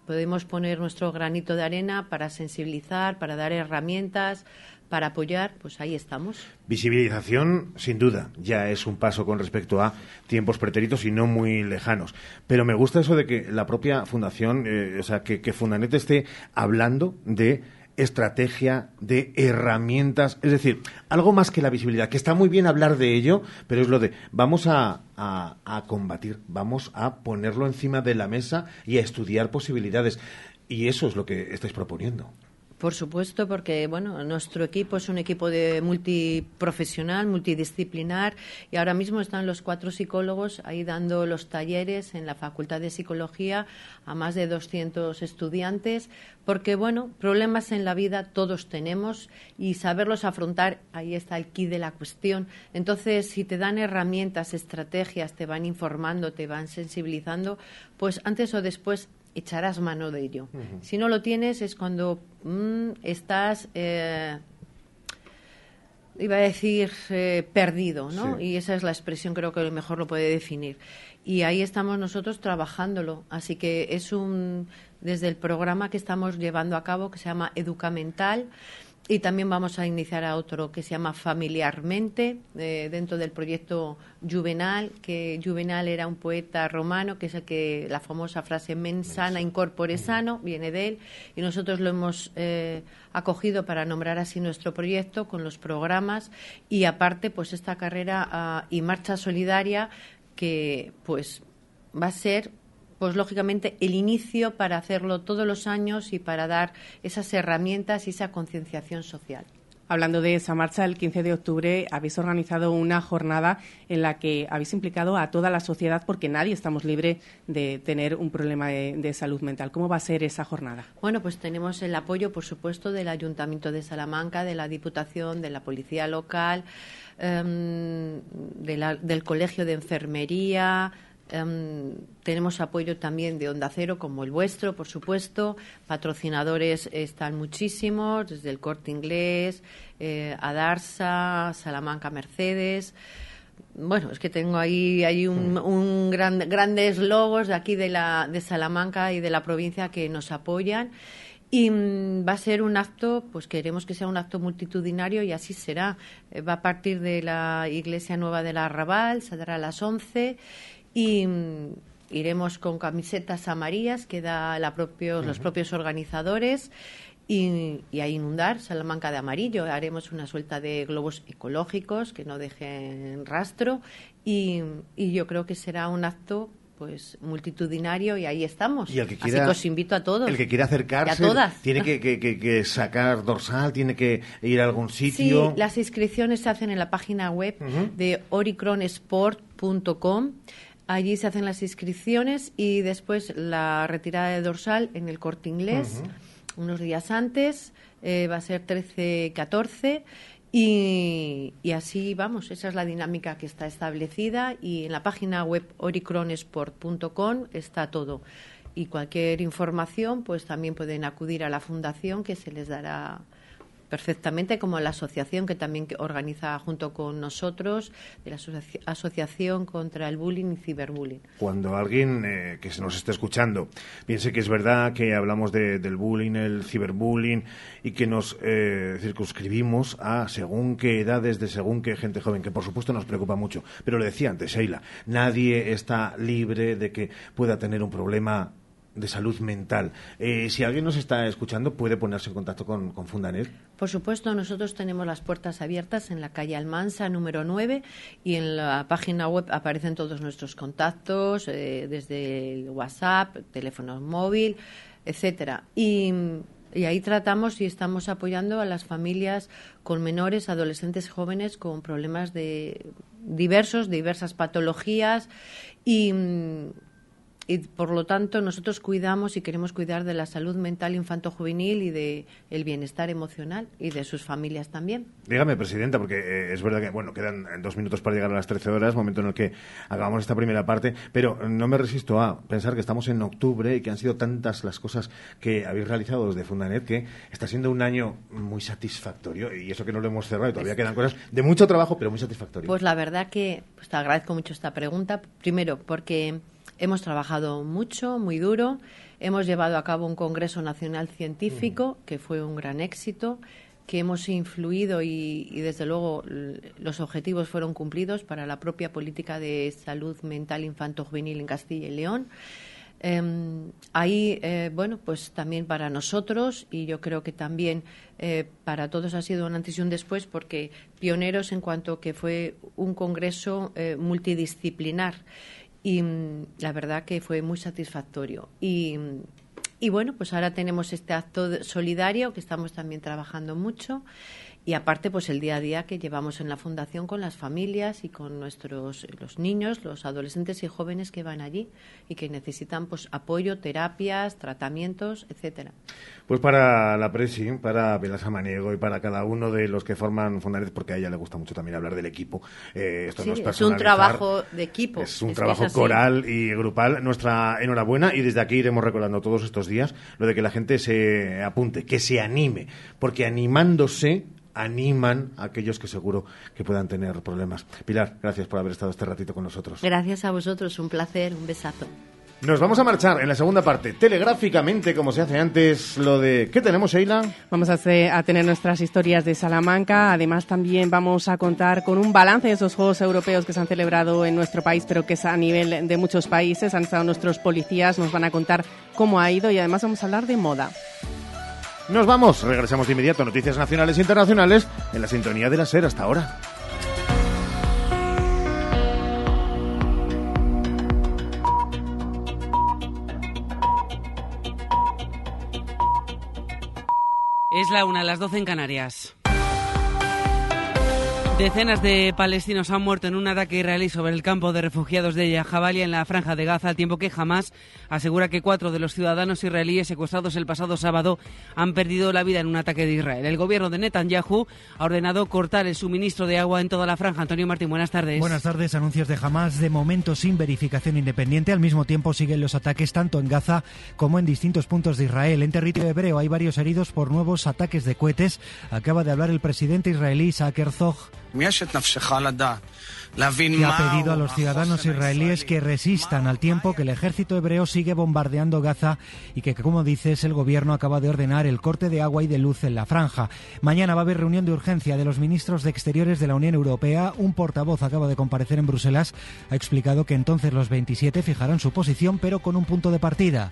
Speaker 19: podemos poner nuestro granito de arena para sensibilizar, para dar herramientas, para apoyar, pues ahí estamos.
Speaker 2: Visibilización, sin duda, ya es un paso con respecto a tiempos pretéritos y no muy lejanos. Pero me gusta eso de que la propia fundación, eh, o sea, que, que Fundanet esté hablando de estrategia, de herramientas, es decir, algo más que la visibilidad, que está muy bien hablar de ello, pero es lo de vamos a, a, a combatir, vamos a ponerlo encima de la mesa y a estudiar posibilidades. Y eso es lo que estáis proponiendo.
Speaker 19: Por supuesto, porque bueno, nuestro equipo es un equipo de multiprofesional, multidisciplinar, y ahora mismo están los cuatro psicólogos ahí dando los talleres en la Facultad de Psicología a más de 200 estudiantes, porque bueno, problemas en la vida todos tenemos y saberlos afrontar, ahí está el key de la cuestión. Entonces, si te dan herramientas, estrategias, te van informando, te van sensibilizando, pues antes o después echarás mano de ello. Si no lo tienes es cuando mm, estás, eh, iba a decir, eh, perdido, ¿no? Y esa es la expresión, creo que mejor lo puede definir. Y ahí estamos nosotros trabajándolo. Así que es un, desde el programa que estamos llevando a cabo, que se llama Educa Mental, y también vamos a iniciar a otro que se llama Familiarmente, eh, dentro del proyecto Juvenal, que Juvenal era un poeta romano, que es el que la famosa frase mens sana incorpore sano, viene de él, y nosotros lo hemos eh, acogido para nombrar así nuestro proyecto con los programas. Y aparte pues esta carrera ah, y marcha solidaria que pues va a ser pues lógicamente el inicio para hacerlo todos los años y para dar esas herramientas y esa concienciación social.
Speaker 3: Hablando de esa marcha, el 15 de octubre habéis organizado una jornada en la que habéis implicado a toda la sociedad porque nadie estamos libre de tener un problema de, salud mental. ¿Cómo va a ser esa jornada?
Speaker 19: Bueno, pues tenemos el apoyo, por supuesto, del Ayuntamiento de Salamanca, de la Diputación, de la Policía Local, em, del Colegio de Enfermería, Em, tenemos apoyo también de Onda Cero, como el vuestro, por supuesto. Patrocinadores están muchísimos, desde el Corte Inglés, eh, Adarsa, Salamanca Mercedes. Bueno, es que tengo ahí, hay un, mm. un gran, grandes logos de aquí de, la, de Salamanca y de la provincia que nos apoyan. Y mm, va a ser un acto, pues queremos que sea un acto multitudinario y así será. Eh, va a partir de la Iglesia Nueva del Arrabal, saldrá a las 11 y mm, iremos con camisetas amarillas que da la los propios organizadores y, a inundar Salamanca de amarillo. Haremos una suelta de globos ecológicos que no dejen rastro y, yo creo que será un acto pues multitudinario y ahí estamos.
Speaker 2: Y el que quiera,
Speaker 19: Así que os invito a todos.
Speaker 2: El que quiera acercarse tiene que, que, sacar dorsal, tiene que ir a algún sitio.
Speaker 19: Sí, las inscripciones se hacen en la página web de oricronsport.com. Allí se hacen las inscripciones y después la retirada de dorsal en el corte inglés, unos días antes, eh, va a ser 13-14. Y, y, así vamos, esa es la dinámica que está establecida y en la página web oricronesport.com está todo. Y cualquier información, pues también pueden acudir a la fundación que se les dará perfectamente, como la asociación que también organiza junto con nosotros, de la Asociación contra el Bullying y Ciberbullying.
Speaker 2: Cuando alguien eh, que se nos esté escuchando piense que es verdad que hablamos del bullying, el ciberbullying y que nos eh, circunscribimos a según qué edades de según qué gente joven, que por supuesto nos preocupa mucho. Pero lo decía antes, Sheila, nadie está libre de que pueda tener un problema de salud mental. Eh, si alguien nos está escuchando, puede ponerse en contacto con, con, Fundanet.
Speaker 19: Por supuesto, nosotros tenemos las puertas abiertas en la calle Almansa, número 9, y en la página web aparecen todos nuestros contactos, eh, desde el WhatsApp, teléfono móvil, etcétera. Y, y ahí tratamos y estamos apoyando a las familias con menores, adolescentes, jóvenes con problemas de diversos, diversas patologías y y por lo tanto nosotros cuidamos y queremos cuidar de la salud mental infanto-juvenil y de el bienestar emocional y de sus familias también.
Speaker 2: Dígame, Presidenta, porque eh, es verdad que bueno quedan dos minutos para llegar a las 13 horas, momento en el que hagamos esta primera parte, pero no me resisto a pensar que estamos en octubre y que han sido tantas las cosas que habéis realizado desde Fundanet que está siendo un año muy satisfactorio y eso que no lo hemos cerrado y todavía quedan cosas de mucho trabajo, pero muy satisfactorio.
Speaker 19: Pues la verdad que pues te agradezco mucho esta pregunta, primero porque Hemos trabajado mucho, muy duro. Hemos llevado a cabo un Congreso Nacional Científico, que fue un gran éxito, que hemos influido y, desde luego, los objetivos fueron cumplidos para la propia política de salud mental infanto-juvenil en Castilla y León. Em, ahí, eh, bueno, pues también para nosotros y yo creo que también eh, para todos ha sido un antes y un después porque pioneros en cuanto que fue un congreso eh, multidisciplinar y mm, la verdad que fue muy satisfactorio. Y, y bueno, pues ahora tenemos este acto solidario que estamos también trabajando mucho y aparte pues el día a día que llevamos en la fundación con las familias y con nuestros los niños los adolescentes y jóvenes que van allí y que necesitan pues apoyo terapias tratamientos etcétera.
Speaker 2: Pues para la presi para Pilar Samaniego y para cada uno de los que forman Fundaret porque a ella le gusta mucho también hablar del equipo eh, esto
Speaker 19: sí,
Speaker 2: no es,
Speaker 19: es un trabajo de equipo
Speaker 2: es un trabajo coral y grupal. Nuestra enhorabuena y desde aquí iremos recordando todos estos días lo de que la gente se apunte que se anime porque animándose animan a aquellos que seguro que puedan tener problemas. Pilar, gracias por haber estado este ratito con nosotros.
Speaker 19: Gracias a vosotros, un placer, un besazo.
Speaker 2: Nos vamos a marchar en la segunda parte, telegráficamente, como se hace antes, lo de... ¿Qué tenemos, Sheila?
Speaker 3: Vamos a, hacer, a tener nuestras historias de Salamanca. Además, también vamos a contar con un balance de esos Juegos Europeos que se han celebrado en nuestro país, pero que es a nivel de muchos países. Han estado nuestros policías, nos van a contar cómo ha ido y además vamos a hablar de moda.
Speaker 2: Nos vamos, regresamos de inmediato a Noticias Nacionales e Internacionales en la sintonía de la SER hasta ahora.
Speaker 20: Es la una, las doce en Canarias. Decenas de palestinos han muerto en un ataque israelí sobre el campo de refugiados de Yajabalia en la franja de Gaza, al tiempo que Hamas asegura que cuatro de los ciudadanos israelíes secuestrados el pasado sábado han perdido la vida en un ataque de Israel. El gobierno de Netanyahu ha ordenado cortar el suministro de agua en toda la franja. Antonio Martín, buenas tardes.
Speaker 21: Buenas tardes. Anuncios de Hamas de momento sin verificación independiente. Al mismo tiempo siguen los ataques tanto en Gaza como en distintos puntos de Israel. En territorio hebreo hay varios heridos por nuevos ataques de cohetes. Acaba de hablar el presidente israelí Isaac Herzog que ha pedido a los ciudadanos israelíes que resistan al tiempo que el ejército hebreo sigue bombardeando Gaza y que, como dices, el gobierno acaba de ordenar el corte de agua y de luz en la franja. Mañana va a haber reunión de urgencia de los ministros de Exteriores de la Unión Europea. Un portavoz acaba de comparecer en Bruselas. Ha explicado que entonces los 27 fijarán su posición, pero con un punto de partida.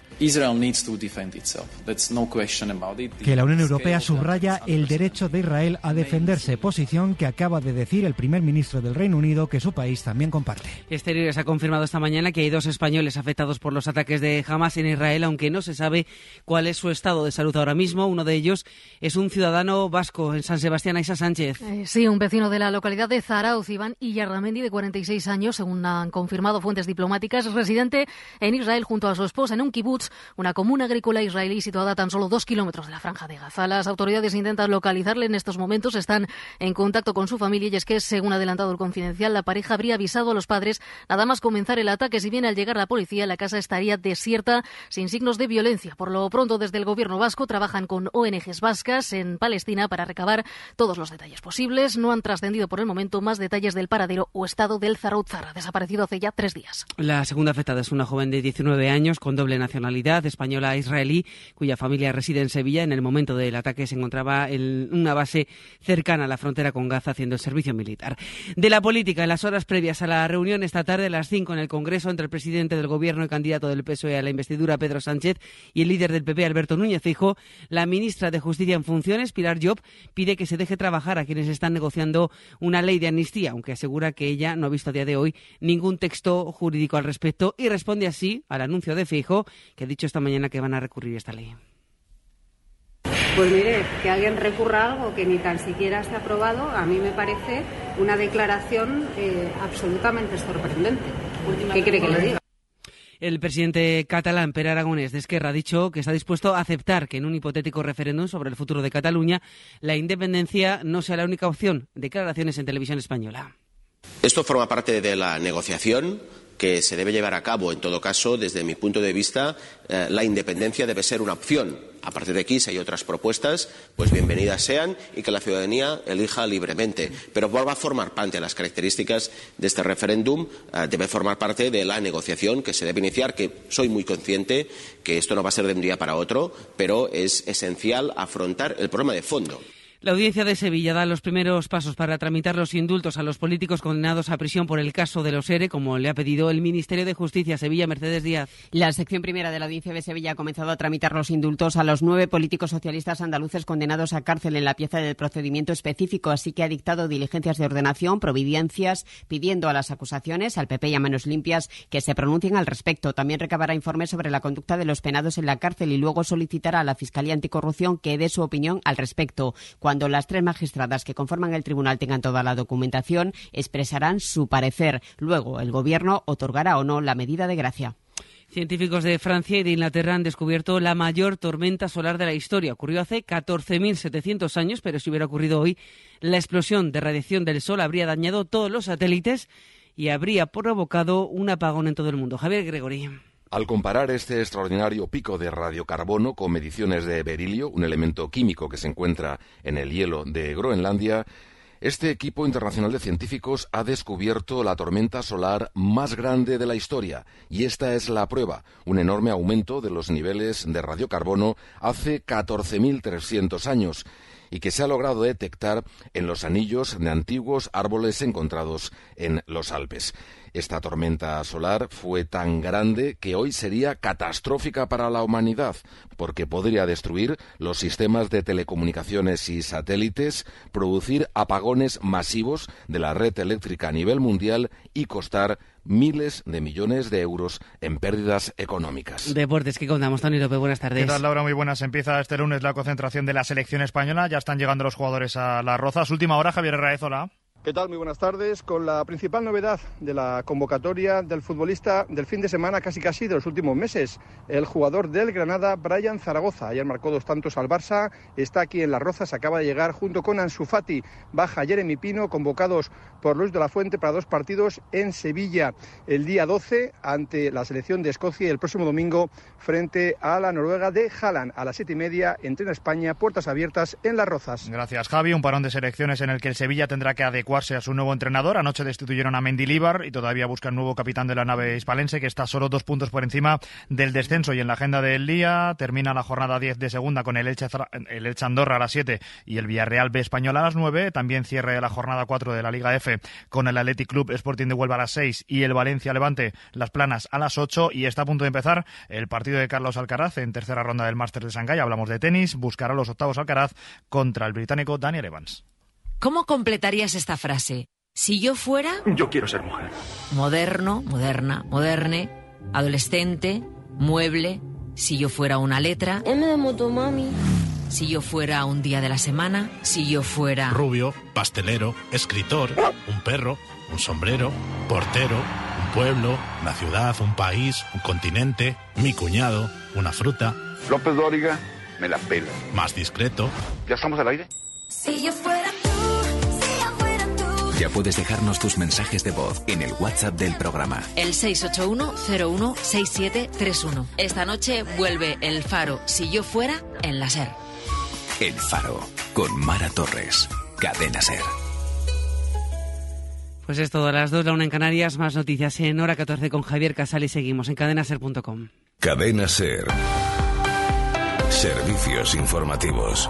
Speaker 21: Que la Unión Europea subraya el derecho de Israel a defenderse, posición que acaba de decir el primer ministro del Reino Unido que su país también comparte.
Speaker 20: Exteriores ha confirmado esta mañana que hay dos españoles afectados por los ataques de Hamas en Israel, aunque no se sabe cuál es su estado de salud ahora mismo. Uno de ellos es un ciudadano vasco en San Sebastián, Aisa Sánchez.
Speaker 22: Eh, sí, un vecino de la localidad de Zarauz, Iván Iyarramendi, de 46 años, según han confirmado fuentes diplomáticas, residente en Israel junto a su esposa en un kibutz, una comuna agrícola israelí situada a tan solo dos kilómetros de la franja de Gaza. Las autoridades intentan localizarle en estos momentos, están en contacto con su familia y es que, según ha adelantado el confidencial, la pareja habría avisado a los padres nada más comenzar el ataque. Si bien al llegar la policía, la casa estaría desierta, sin signos de violencia. Por lo pronto, desde el gobierno vasco trabajan con ONGs vascas en Palestina para recabar todos los detalles posibles. No han trascendido por el momento más detalles del paradero o estado del Zarauzarra, desaparecido hace ya tres días.
Speaker 20: La segunda afectada es una joven de 19 años con doble nacionalidad, española e israelí, cuya familia reside en Sevilla. En el momento del ataque se encontraba en una base cercana a la frontera con Gaza haciendo el servicio militar. De la política, en las horas previas a la reunión esta tarde a las 5 en el Congreso entre el presidente del Gobierno y candidato del PSOE a la investidura, Pedro Sánchez, y el líder del PP, Alberto Núñez Fijo, la ministra de Justicia en funciones, Pilar Job, pide que se deje trabajar a quienes están negociando una ley de amnistía, aunque asegura que ella no ha visto a día de hoy ningún texto jurídico al respecto y responde así al anuncio de Fijo, que ha dicho esta mañana que van a recurrir esta ley.
Speaker 23: Pues mire, que alguien recurra a algo que ni tan siquiera esté aprobado, a mí me parece una declaración eh, absolutamente sorprendente. ¿Qué cree que le diga?
Speaker 20: El presidente catalán, Per Aragonés, de Esquerra, ha dicho que está dispuesto a aceptar que en un hipotético referéndum sobre el futuro de Cataluña la independencia no sea la única opción. Declaraciones en televisión española.
Speaker 24: Esto forma parte de la negociación que se debe llevar a cabo, en todo caso, desde mi punto de vista, eh, la independencia debe ser una opción. A partir de aquí, si hay otras propuestas, pues bienvenidas sean y que la ciudadanía elija libremente. Pero va a formar parte de las características de este referéndum, eh, debe formar parte de la negociación que se debe iniciar, que soy muy consciente que esto no va a ser de un día para otro, pero es esencial afrontar el problema de fondo.
Speaker 20: La audiencia de Sevilla da los primeros pasos para tramitar los indultos a los políticos condenados a prisión por el caso de los ERE, como le ha pedido el Ministerio de Justicia Sevilla, Mercedes Díaz.
Speaker 25: La sección primera de la audiencia de Sevilla ha comenzado a tramitar los indultos a los nueve políticos socialistas andaluces condenados a cárcel en la pieza del procedimiento específico, así que ha dictado diligencias de ordenación, providencias, pidiendo a las acusaciones, al PP y a manos limpias, que se pronuncien al respecto. También recabará informes sobre la conducta de los penados en la cárcel y luego solicitará a la Fiscalía Anticorrupción que dé su opinión al respecto. Cuando las tres magistradas que conforman el tribunal tengan toda la documentación, expresarán su parecer. Luego, el Gobierno otorgará o no la medida de gracia.
Speaker 20: Científicos de Francia y de Inglaterra han descubierto la mayor tormenta solar de la historia. Ocurrió hace 14.700 años, pero si hubiera ocurrido hoy, la explosión de radiación del Sol habría dañado todos los satélites y habría provocado un apagón en todo el mundo. Javier Gregory.
Speaker 26: Al comparar este extraordinario pico de radiocarbono con mediciones de berilio, un elemento químico que se encuentra en el hielo de Groenlandia, este equipo internacional de científicos ha descubierto la tormenta solar más grande de la historia, y esta es la prueba, un enorme aumento de los niveles de radiocarbono hace 14.300 años y que se ha logrado detectar en los anillos de antiguos árboles encontrados en los Alpes. Esta tormenta solar fue tan grande que hoy sería catastrófica para la humanidad, porque podría destruir los sistemas de telecomunicaciones y satélites, producir apagones masivos de la red eléctrica a nivel mundial y costar miles de millones de euros en pérdidas económicas.
Speaker 20: Deportes, ¿qué contamos, Tony López? Buenas tardes.
Speaker 27: ¿Qué tal, Laura? Muy buenas. Empieza este lunes la concentración de la selección española. Ya están llegando los jugadores a Las Rozas. Última hora, Javier Raezola.
Speaker 28: ¿Qué tal? Muy buenas tardes. Con la principal novedad de la convocatoria del futbolista del fin de semana, casi casi de los últimos meses, el jugador del Granada, Brian Zaragoza. Ayer marcó dos tantos al Barça, está aquí en Las Rozas, acaba de llegar junto con Ansu Fati, baja Jeremy Pino, convocados por Luis de la Fuente para dos partidos en Sevilla el día 12 ante la selección de Escocia y el próximo domingo frente a la Noruega de Haaland a las siete y media en España, puertas abiertas en Las Rozas.
Speaker 27: Gracias, Javi. Un parón de selecciones en el que el Sevilla tendrá que adecuar a su nuevo entrenador. Anoche destituyeron a Mendilibar y todavía buscan nuevo capitán de la nave hispalense que está solo dos puntos por encima del descenso. Y en la agenda del día termina la jornada 10 de segunda con el Elche, el Elche Andorra a las 7 y el Villarreal B Español a las 9. También cierre la jornada 4 de la Liga F con el Athletic Club Sporting de Huelva a las 6 y el Valencia Levante Las Planas a las 8. Y está a punto de empezar el partido de Carlos Alcaraz en tercera ronda del Máster de Shanghái. Hablamos de tenis. Buscará los octavos Alcaraz contra el británico Daniel Evans.
Speaker 29: ¿Cómo completarías esta frase? Si yo fuera...
Speaker 30: Yo quiero ser mujer.
Speaker 29: Moderno, moderna, moderne, adolescente, mueble. Si yo fuera una letra...
Speaker 31: M de motomami.
Speaker 29: Si yo fuera un día de la semana. Si yo fuera...
Speaker 30: Rubio, pastelero, escritor, un perro, un sombrero, portero, un pueblo, una ciudad, un país, un continente, mi cuñado, una fruta.
Speaker 32: López Dóriga, me la pela.
Speaker 30: Más discreto.
Speaker 32: ¿Ya estamos al aire?
Speaker 31: Si yo fuera
Speaker 15: ya puedes dejarnos tus mensajes de voz en el WhatsApp del programa.
Speaker 29: El 681-016731. Esta noche vuelve El Faro, si yo fuera, en la SER.
Speaker 15: El Faro, con Mara Torres. Cadena SER.
Speaker 20: Pues es todo a las 2, la una en Canarias, más noticias en hora 14 con Javier Casal y seguimos en cadenaser.com.
Speaker 33: Cadena SER. Servicios informativos.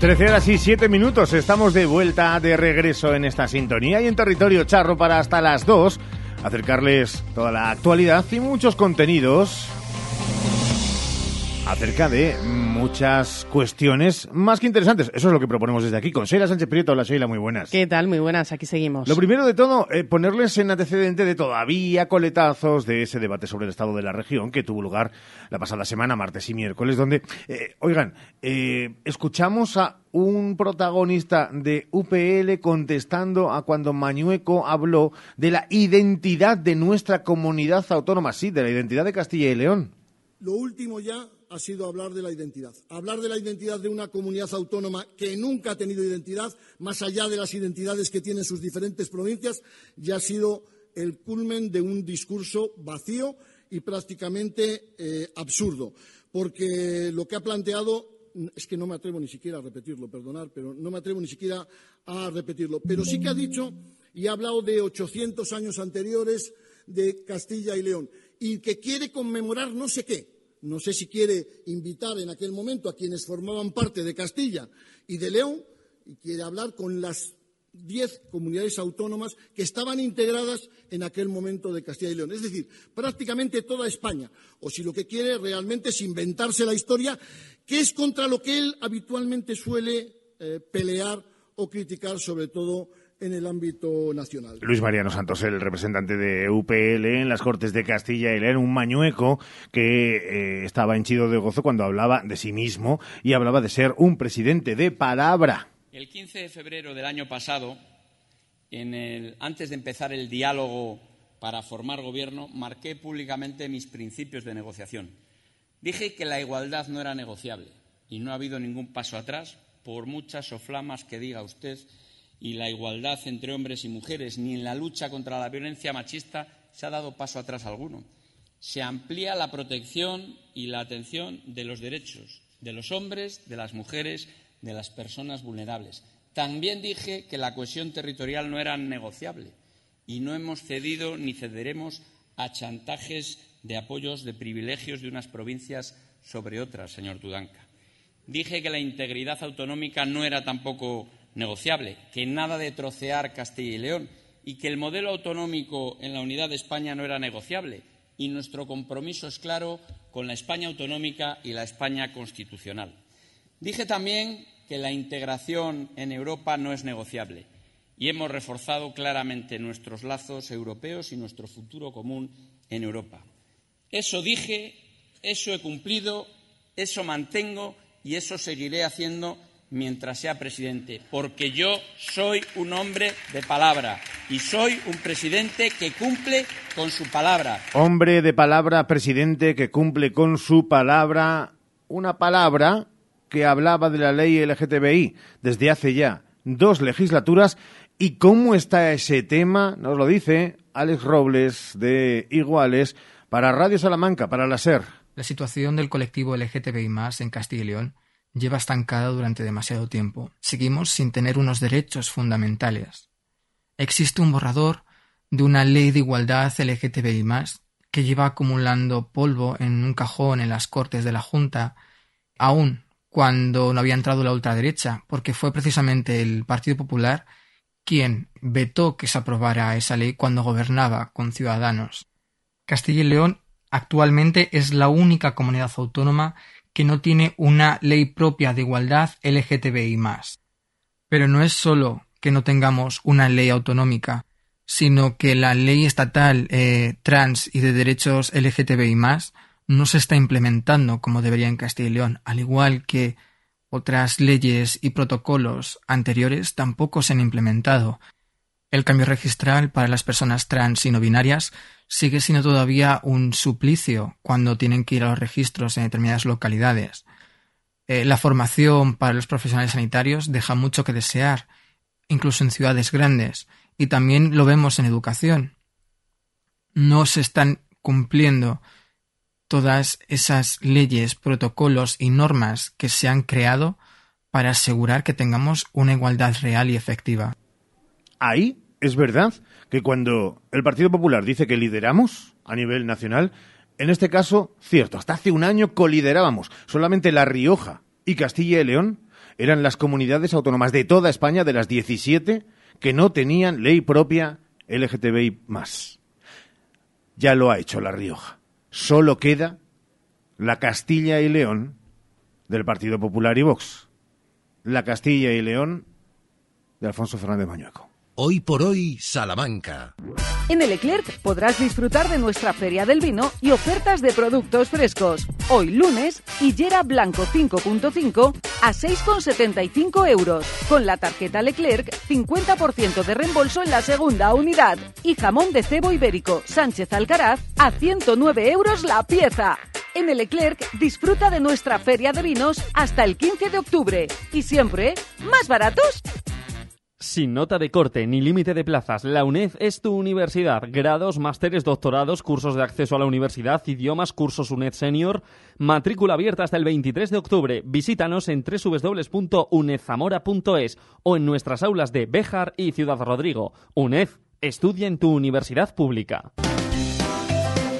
Speaker 2: Trece horas y siete minutos, estamos de vuelta, de regreso en esta sintonía y en territorio charro para hasta las dos acercarles toda la actualidad y muchos contenidos acerca de muchas cuestiones más que interesantes. Eso es lo que proponemos desde aquí. Con Sheila Sánchez Prieto. Hola Sheila, muy buenas.
Speaker 3: ¿Qué tal? Muy buenas, aquí seguimos.
Speaker 2: Lo primero de todo, eh, ponerles en antecedente de todavía coletazos de ese debate sobre el estado de la región que tuvo lugar la pasada semana, martes y miércoles, donde, eh, oigan, eh, escuchamos a un protagonista de UPL contestando a cuando Mañueco habló de la identidad de nuestra comunidad autónoma, sí, de la identidad de Castilla y León.
Speaker 34: Lo último ya ha sido hablar de la identidad. Hablar de la identidad de una comunidad autónoma que nunca ha tenido identidad, más allá de las identidades que tienen sus diferentes provincias, ya ha sido el culmen de un discurso vacío y prácticamente eh, absurdo. Porque lo que ha planteado es que no me atrevo ni siquiera a repetirlo, perdonar, pero no me atrevo ni siquiera a repetirlo. Pero sí que ha dicho y ha hablado de 800 años anteriores de Castilla y León y que quiere conmemorar no sé qué. No sé si quiere invitar en aquel momento a quienes formaban parte de Castilla y de León y quiere hablar con las diez comunidades autónomas que estaban integradas en aquel momento de Castilla y León. Es decir, prácticamente toda España. O si lo que quiere realmente es inventarse la historia, que es contra lo que él habitualmente suele eh, pelear o criticar, sobre todo en el ámbito nacional.
Speaker 2: Luis Mariano Santos, el representante de UPL en las Cortes de Castilla y León, un mañueco que eh, estaba henchido de gozo cuando hablaba de sí mismo y hablaba de ser un presidente de palabra.
Speaker 35: El 15 de febrero del año pasado, antes de empezar el diálogo para formar gobierno, marqué públicamente mis principios de negociación. Dije que la igualdad no era negociable y no ha habido ningún paso atrás, por muchas soflamas que diga usted y la igualdad entre hombres y mujeres, ni en la lucha contra la violencia machista se ha dado paso atrás alguno. Se amplía la protección y la atención de los derechos de los hombres, de las mujeres, de las personas vulnerables. También dije que la cohesión territorial no era negociable y no hemos cedido ni cederemos a chantajes de apoyos de privilegios de unas provincias sobre otras, señor Tudanca. Dije que la integridad autonómica no era tampoco negociable, que nada de trocear Castilla y León y que el modelo autonómico en la unidad de España no era negociable. Y nuestro compromiso es claro con la España autonómica y la España constitucional. Dije también que la integración en Europa no es negociable y hemos reforzado claramente nuestros lazos europeos y nuestro futuro común en Europa. Eso dije, eso he cumplido, eso mantengo y eso seguiré haciendo mientras sea presidente, porque yo soy un hombre de palabra y soy un presidente que cumple con su palabra.
Speaker 2: Hombre de palabra, presidente que cumple con su palabra, una palabra que hablaba de la ley LGTBI desde hace ya dos legislaturas. ¿Y cómo está ese tema? Nos lo dice Alex Robles de Iguales para Radio Salamanca, para la SER.
Speaker 36: La situación del colectivo LGTBI más en Castilla y León lleva estancada durante demasiado tiempo. Seguimos sin tener unos derechos fundamentales. Existe un borrador de una ley de igualdad LGTBI que lleva acumulando polvo en un cajón en las Cortes de la Junta, aún cuando no había entrado la ultraderecha, porque fue precisamente el Partido Popular quien vetó que se aprobara esa ley cuando gobernaba con Ciudadanos. Castilla y León actualmente es la única comunidad autónoma que no tiene una ley propia de igualdad LGTBI Pero no es solo que no tengamos una ley autonómica, sino que la ley estatal eh, trans y de derechos LGTBI no se está implementando como debería en Castilla y León, al igual que otras leyes y protocolos anteriores tampoco se han implementado. El cambio registral para las personas trans y no binarias sigue siendo todavía un suplicio cuando tienen que ir a los registros en determinadas localidades. Eh, la formación para los profesionales sanitarios deja mucho que desear, incluso en ciudades grandes, y también lo vemos en educación. No se están cumpliendo todas esas leyes, protocolos y normas que se han creado para asegurar que tengamos una igualdad real y efectiva.
Speaker 2: Ahí es verdad que cuando el Partido Popular dice que lideramos a nivel nacional, en este caso, cierto, hasta hace un año coliderábamos. Solamente La Rioja y Castilla y León eran las comunidades autónomas de toda España, de las 17, que no tenían ley propia LGTBI Ya lo ha hecho La Rioja. Solo queda la Castilla y León del Partido Popular y Vox. La Castilla y León de Alfonso Fernández Mañueco.
Speaker 1: Hoy por hoy, Salamanca.
Speaker 37: En el Leclerc podrás disfrutar de nuestra Feria del Vino y ofertas de productos frescos. Hoy lunes, Hillera Blanco 5.5 a 6,75 euros. Con la tarjeta Leclerc, 50% de reembolso en la segunda unidad. Y jamón de cebo ibérico Sánchez Alcaraz a 109 euros la pieza. En el Leclerc disfruta de nuestra feria de vinos hasta el 15 de octubre. Y siempre, ¿más baratos?
Speaker 38: Sin nota de corte ni límite de plazas, la UNED es tu universidad. Grados, másteres, doctorados, cursos de acceso a la universidad, idiomas, cursos UNED Senior. Matrícula abierta hasta el 23 de octubre. Visítanos en www.unedzamora.es o en nuestras aulas de Béjar y Ciudad Rodrigo. UNED, estudia en tu universidad pública.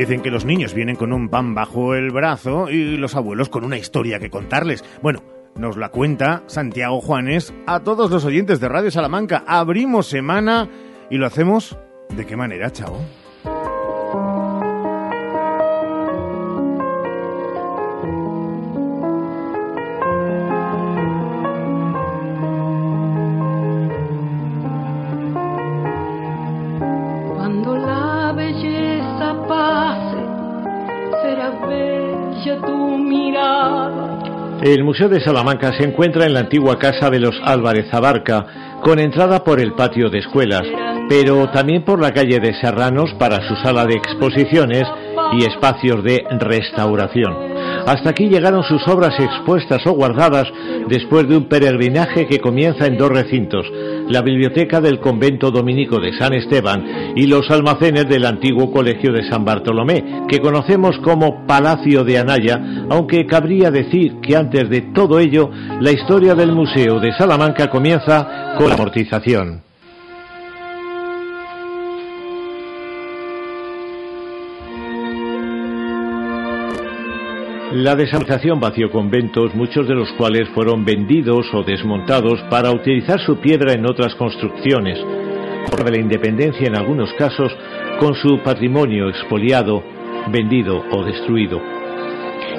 Speaker 2: Dicen que los niños vienen con un pan bajo el brazo y los abuelos con una historia que contarles. Bueno, nos la cuenta Santiago Juanes a todos los oyentes de Radio Salamanca. Abrimos semana y lo hacemos de qué manera, chao.
Speaker 39: El Museo de Salamanca se encuentra en la antigua casa de los Álvarez Abarca, con entrada por el patio de escuelas, pero también por la calle de Serranos para su sala de exposiciones y espacios de restauración. Hasta aquí llegaron sus obras expuestas o guardadas después de un peregrinaje que comienza en dos recintos, la biblioteca del convento dominico de San Esteban y los almacenes del antiguo colegio de San Bartolomé, que conocemos como Palacio de Anaya, aunque cabría decir que antes de todo ello, la historia del Museo de Salamanca comienza con la amortización. La desamortización vació conventos, muchos de los cuales fueron vendidos o desmontados para utilizar su piedra en otras construcciones, por la independencia en algunos casos, con su patrimonio expoliado, vendido o destruido.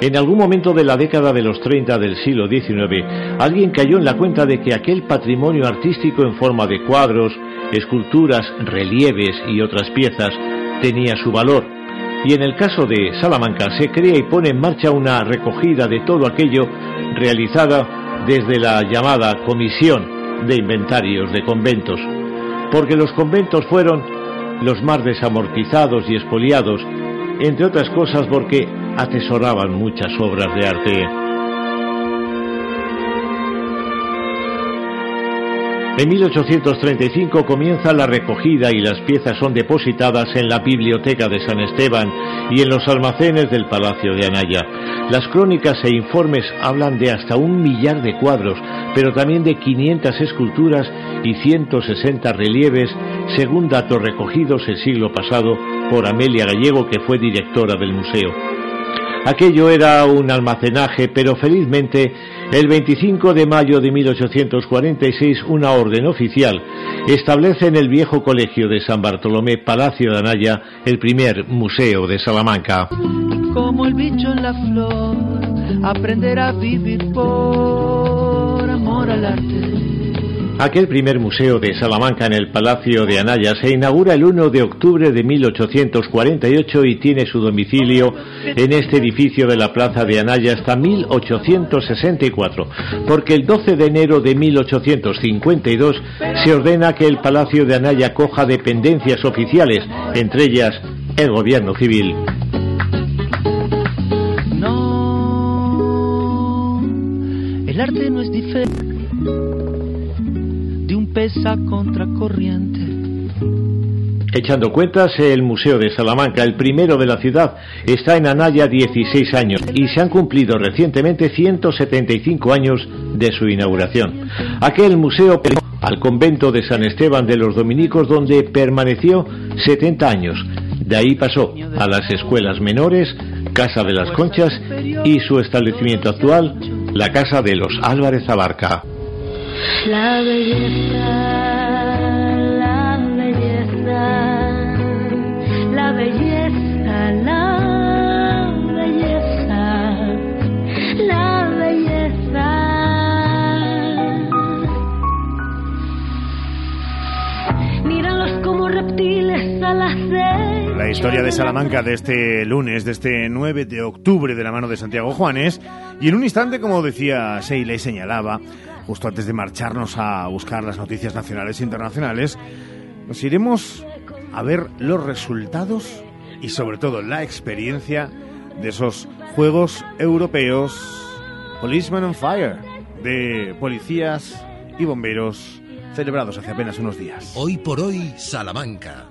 Speaker 39: En algún momento de la década de los 30 del siglo XIX, alguien cayó en la cuenta de que aquel patrimonio artístico en forma de cuadros, esculturas, relieves y otras piezas tenía su valor y en el caso de Salamanca se crea y pone en marcha una recogida de todo aquello realizada desde la llamada Comisión de Inventarios de Conventos, porque los conventos fueron los más desamortizados y expoliados, entre otras cosas porque atesoraban muchas obras de arte. En 1835 comienza la recogida y las piezas son depositadas en la Biblioteca de San Esteban y en los almacenes del Palacio de Anaya. Las crónicas e informes hablan de hasta un millar de cuadros, pero también de 500 esculturas y 160 relieves, según datos recogidos el siglo pasado por Amelia Gallego, que fue directora del museo. Aquello era un almacenaje, pero felizmente el 25 de mayo de 1846 una orden oficial establece en el viejo colegio de San Bartolomé Palacio de Anaya el primer museo de Salamanca.
Speaker 40: Como el bicho en la flor, aprender a vivir por amor al arte.
Speaker 39: Aquel primer museo de Salamanca en el Palacio de Anaya se inaugura el 1 de octubre de 1848 y tiene su domicilio en este edificio de la Plaza de Anaya hasta 1864, porque el 12 de enero de 1852 se ordena que el Palacio de Anaya coja dependencias oficiales, entre ellas el gobierno civil.
Speaker 40: No, el arte no es diferente de un pez a contracorriente.
Speaker 39: Echando cuentas, el Museo de Salamanca, el primero de la ciudad, está en Anaya 16 años y se han cumplido recientemente 175 años de su inauguración. Aquel museo al convento de San Esteban de los Dominicos donde permaneció 70 años. De ahí pasó a las escuelas menores, Casa de las Conchas y su establecimiento actual, la Casa de los Álvarez Abarca.
Speaker 31: La belleza, la belleza, la belleza, la belleza, la belleza.
Speaker 2: Míralos como reptiles a las la historia de Salamanca de este lunes, de este 9 de octubre, de la mano de Santiago Juanes. Y en un instante, como decía Sheila y señalaba, justo antes de marcharnos a buscar las noticias nacionales e internacionales, nos iremos a ver los resultados y sobre todo la experiencia de esos Juegos Europeos Policeman on Fire de policías y bomberos celebrados hace apenas unos días.
Speaker 1: Hoy por hoy, Salamanca.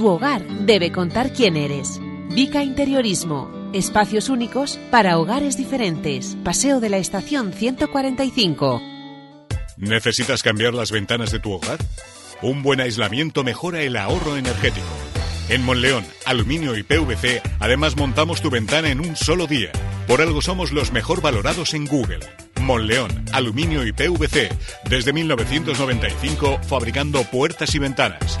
Speaker 41: tu hogar debe contar quién eres. Vica Interiorismo. Espacios únicos para hogares diferentes. Paseo de la Estación 145.
Speaker 42: ¿Necesitas cambiar las ventanas de tu hogar? Un buen aislamiento mejora el ahorro energético. En Monleón, Aluminio y PVC, además montamos tu ventana en un solo día. Por algo somos los mejor valorados en Google. Monleón, Aluminio y PVC, desde 1995 fabricando puertas y ventanas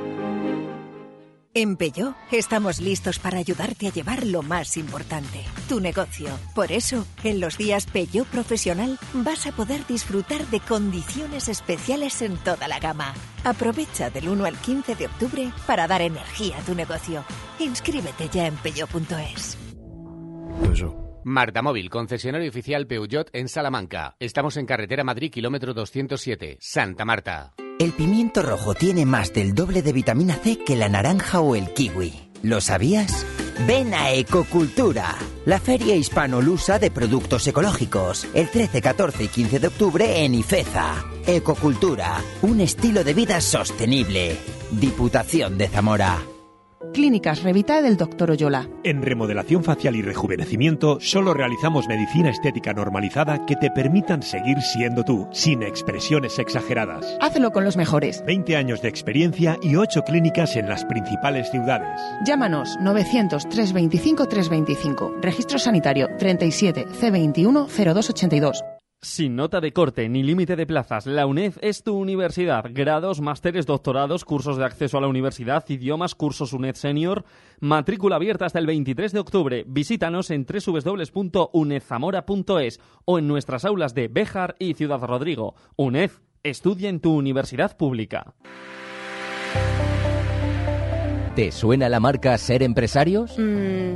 Speaker 43: En Peugeot estamos listos para ayudarte a llevar lo más importante, tu negocio. Por eso, en los días Peugeot Profesional vas a poder disfrutar de condiciones especiales en toda la gama. Aprovecha del 1 al 15 de octubre para dar energía a tu negocio. Inscríbete ya en peugeot.es.
Speaker 44: Marta Móvil, concesionario oficial Peugeot en Salamanca. Estamos en carretera Madrid, kilómetro 207, Santa Marta.
Speaker 45: El pimiento rojo tiene más del doble de vitamina C que la naranja o el kiwi. ¿Lo sabías? Ven a Ecocultura, la feria hispano-lusa de productos ecológicos, el 13, 14 y 15 de octubre en Ifeza. Ecocultura, un estilo de vida sostenible. Diputación de Zamora.
Speaker 46: Clínicas Revita del Dr. Oyola.
Speaker 47: En remodelación facial y rejuvenecimiento solo realizamos medicina estética normalizada que te permitan seguir siendo tú, sin expresiones exageradas.
Speaker 46: Hazlo con los mejores.
Speaker 47: 20 años de experiencia y 8 clínicas en las principales ciudades.
Speaker 46: Llámanos 900 325 325. Registro sanitario 37 C21 0282.
Speaker 38: Sin nota de corte ni límite de plazas, la UNED es tu universidad. Grados, másteres, doctorados, cursos de acceso a la universidad, idiomas, cursos UNED Senior. Matrícula abierta hasta el 23 de octubre. Visítanos en www.unedzamora.es o en nuestras aulas de Béjar y Ciudad Rodrigo. UNED, estudia en tu universidad pública.
Speaker 48: ¿Te suena la marca Ser Empresarios?
Speaker 49: Mm,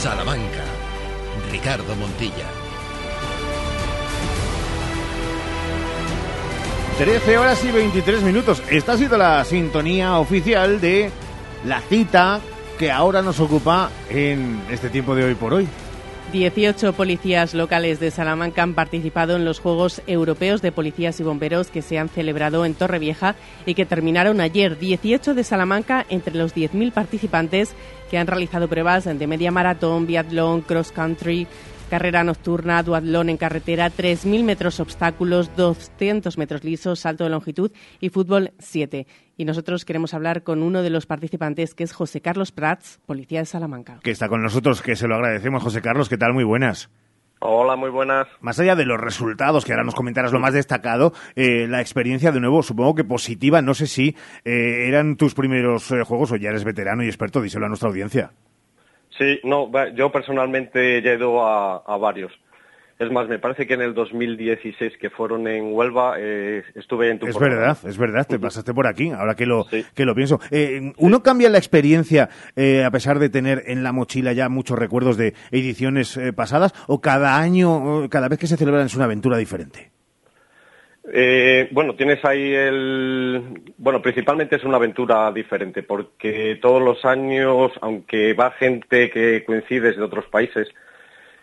Speaker 1: Salamanca. Ricardo Montilla.
Speaker 2: 13 horas y 23 minutos. Esta ha sido la sintonía oficial de la cita que ahora nos ocupa en este tiempo de hoy por hoy.
Speaker 3: 18 policías locales de Salamanca han participado en los Juegos Europeos de Policías y Bomberos que se han celebrado en Torrevieja y que terminaron ayer. 18 de Salamanca entre los 10.000 participantes que han realizado pruebas de media maratón, biatlón, cross country, carrera nocturna, duatlón en carretera, 3.000 metros obstáculos, 200 metros lisos, salto de longitud y fútbol 7. Y nosotros queremos hablar con uno de los participantes, que es José Carlos Prats, policía de Salamanca.
Speaker 2: Que está con nosotros, que se lo agradecemos. José Carlos, ¿qué tal? Muy buenas.
Speaker 50: Hola, muy buenas.
Speaker 2: Más allá de los resultados, que ahora nos comentarás lo más destacado, eh, la experiencia de nuevo, supongo que positiva, no sé si eh, eran tus primeros eh, juegos o ya eres veterano y experto, díselo a nuestra audiencia.
Speaker 50: Sí, no, yo personalmente ya he ido a, a varios. Es más, me parece que en el 2016 que fueron en Huelva eh, estuve en tu
Speaker 2: Es
Speaker 50: programa.
Speaker 2: verdad, es verdad, te pasaste por aquí, ahora que lo, que lo pienso. Eh, ¿Uno cambia la experiencia eh, a pesar de tener en la mochila ya muchos recuerdos de ediciones pasadas o cada año, cada vez que se celebran es una aventura diferente?
Speaker 50: Eh, bueno, tienes ahí el... Bueno, principalmente es una aventura diferente porque todos los años, aunque va gente que coincides de otros países,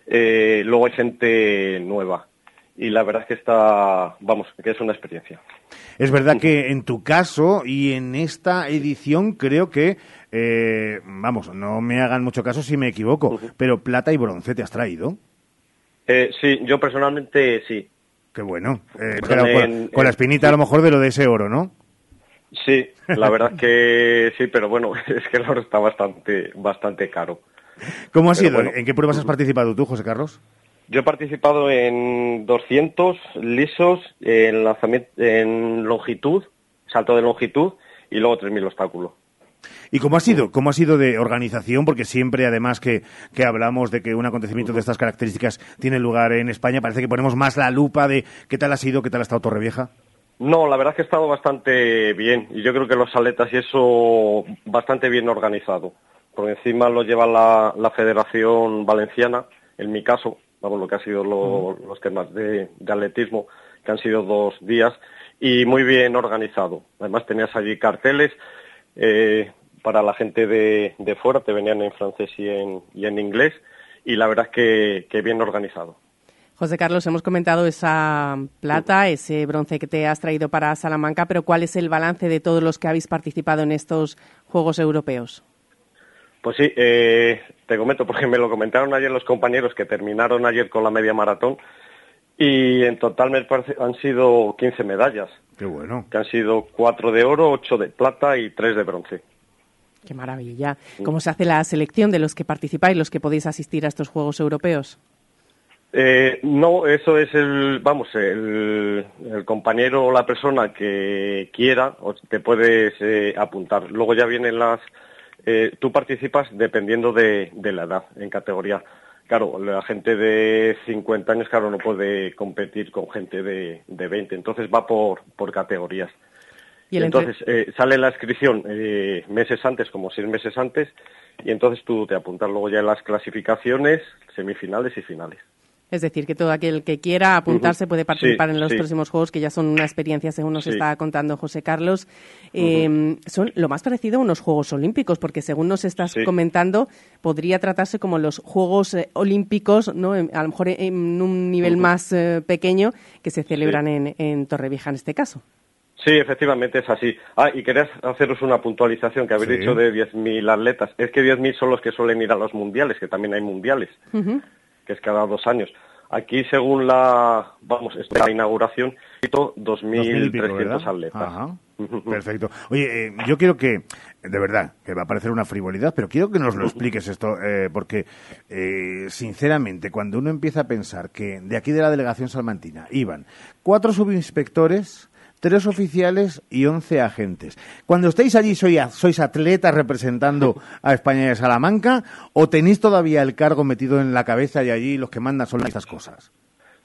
Speaker 50: eh, luego hay gente nueva. Y la verdad es que está, vamos, que es una experiencia.
Speaker 2: Es verdad que en tu caso y en esta edición creo que, eh, vamos, no me hagan mucho caso si me equivoco, pero plata y bronce te has traído.
Speaker 50: Eh, sí, yo personalmente sí.
Speaker 2: Qué bueno. Eh,
Speaker 50: Con
Speaker 2: con, la
Speaker 50: en-
Speaker 2: espinita a lo mejor de lo de ese oro, ¿no?
Speaker 50: Sí, la verdad es que sí, pero bueno, es que el oro está bastante, bastante caro.
Speaker 2: ¿Cómo ha sido?
Speaker 50: bueno.
Speaker 2: ¿En qué pruebas has participado tú, José Carlos?
Speaker 50: Yo he participado en 200 lisos, en, lanzamiento, en longitud, salto de longitud y luego 3.000 obstáculos.
Speaker 2: ¿Y cómo ha sido? ¿Cómo ha sido de organización? Porque siempre, además, que, que hablamos de que un acontecimiento de estas características tiene lugar en España, parece que ponemos más la lupa de qué tal ha sido, qué tal ha estado Torrevieja.
Speaker 50: No, la verdad es que ha estado bastante bien y yo creo que los aletas y eso bastante bien organizado. Por encima lo lleva la, la Federación Valenciana, en mi caso, vamos, lo que ha sido lo- los temas de, de atletismo, que han sido dos días, y muy bien organizado. Además tenías allí carteles eh, para la gente de, de fuera, te venían en francés y en, y en inglés, y la verdad es que, que bien organizado.
Speaker 3: José Carlos, hemos comentado esa plata, ese bronce que te has traído para Salamanca, pero ¿cuál es el balance de todos los que habéis participado en estos Juegos Europeos?
Speaker 50: Pues sí, eh, te comento porque me lo comentaron ayer los compañeros que terminaron ayer con la media maratón y en total me parece han sido 15 medallas,
Speaker 2: Qué bueno.
Speaker 50: que han sido 4 de oro, 8 de plata y 3 de bronce.
Speaker 3: Qué maravilla. ¿Cómo se hace la selección de los que participáis, los que podéis asistir a estos Juegos Europeos?
Speaker 50: Eh, no, eso es el, vamos, el, el compañero o la persona que quiera, o te puedes eh, apuntar. Luego ya vienen las, eh, tú participas dependiendo de, de la edad en categoría. Claro, la gente de 50 años, claro, no puede competir con gente de, de 20, entonces va por, por categorías.
Speaker 3: Y
Speaker 50: entonces eh, sale la inscripción eh, meses antes, como seis meses antes, y entonces tú te apuntas luego ya en las clasificaciones, semifinales y finales.
Speaker 3: Es decir, que todo aquel que quiera apuntarse puede participar
Speaker 50: Sí,
Speaker 3: en los
Speaker 50: sí.
Speaker 3: próximos Juegos, que ya son una experiencia, según nos
Speaker 50: Sí.
Speaker 3: está contando José Carlos. Eh, Son lo más parecido a unos Juegos Olímpicos, porque según nos estás
Speaker 50: Sí.
Speaker 3: comentando, podría tratarse como los Juegos eh, Olímpicos, ¿no? En- a lo mejor en un nivel más eh, pequeño, que se celebran en, en Torrevieja en este caso.
Speaker 50: Sí, efectivamente es así. Ah, y quería haceros una puntualización que habéis
Speaker 2: Sí.
Speaker 50: dicho de 10.000 atletas. Es que 10.000 son los que suelen ir a los mundiales, que también hay mundiales, que es cada dos años. Aquí, según la, vamos, la inauguración, hizo
Speaker 2: 2000 y pico,
Speaker 50: 2.300
Speaker 2: ¿verdad?
Speaker 50: atletas.
Speaker 2: Ajá. Perfecto. Oye, eh, yo quiero que, de verdad, que va a parecer una frivolidad, pero quiero que nos lo expliques esto, eh, porque, eh, sinceramente, cuando uno empieza a pensar que de aquí de la delegación salmantina iban cuatro subinspectores, tres oficiales y once agentes. Cuando estáis allí, ¿sois atletas representando a España y a Salamanca o tenéis todavía el cargo metido en la cabeza y allí los que mandan son estas cosas?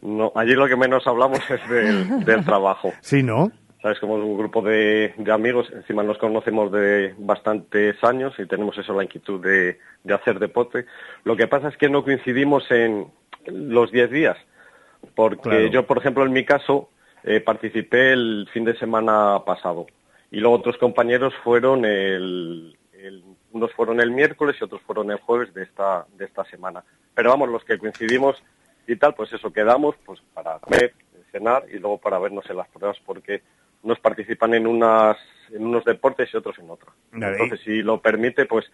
Speaker 50: No, allí lo que menos hablamos es del, del trabajo.
Speaker 2: Sí, ¿no?
Speaker 50: Sabes, como un grupo de, de amigos, encima nos conocemos de bastantes años y tenemos eso, la inquietud de, de hacer deporte. Lo que pasa es que no coincidimos en los 10 días, porque
Speaker 2: Claro.
Speaker 50: yo, por ejemplo, en mi caso, eh, participé el fin de semana pasado y luego otros compañeros fueron el, el- unos fueron el miércoles y otros fueron el jueves de esta, de esta semana. Pero vamos, los que coincidimos y tal, pues eso, quedamos pues para comer, cenar y luego para vernos en las pruebas, porque unos participan en unas en unos deportes y otros en otros. Entonces, si lo permite, pues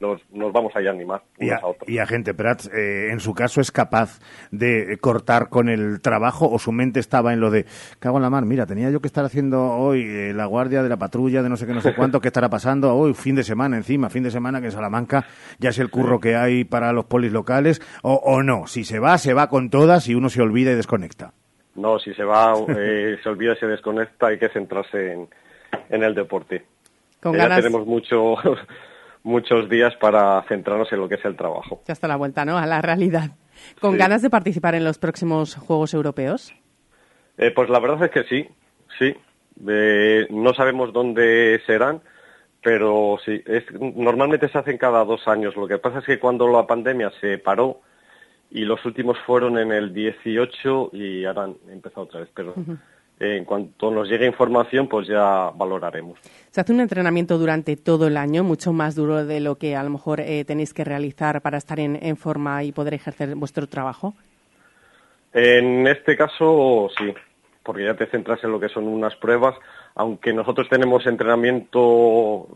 Speaker 50: nos, nos vamos a ir a animar
Speaker 2: Y,
Speaker 50: unos
Speaker 2: a,
Speaker 50: a otros.
Speaker 2: y agente Prats, eh, en su caso, ¿es capaz de cortar con el trabajo o su mente estaba en lo de, cago en la mar, mira, tenía yo que estar haciendo hoy eh, la guardia de la patrulla de no sé qué, no sé cuánto, qué estará pasando hoy, fin de semana encima, fin de semana que en Salamanca ya es el curro que hay para los polis locales, o, o no, si se va, se va con todas y uno se olvida y desconecta.
Speaker 50: No, si se va, eh, se olvida, se desconecta, hay que centrarse en, en el deporte.
Speaker 3: Con
Speaker 50: Eh,
Speaker 3: ganas-
Speaker 50: Ya tenemos mucho, muchos días para centrarnos en lo que es el trabajo.
Speaker 3: Ya está la vuelta, ¿no? A la realidad. ¿Con
Speaker 50: Sí.
Speaker 3: ganas de participar en los próximos Juegos Europeos?
Speaker 50: Eh, pues la verdad es que sí, sí. Eh, no sabemos dónde serán, pero sí. Es, normalmente se hacen cada dos años. Lo que pasa es que cuando la pandemia se paró y los últimos fueron en el 18 y ahora han empezado otra vez, pero en cuanto nos llegue información, pues ya valoraremos.
Speaker 3: Se hace un entrenamiento durante todo el año, mucho más duro de lo que a lo mejor eh, tenéis que realizar para estar en, en forma y poder ejercer vuestro trabajo.
Speaker 50: En este caso, sí, porque ya te centras en lo que son unas pruebas, aunque nosotros tenemos entrenamiento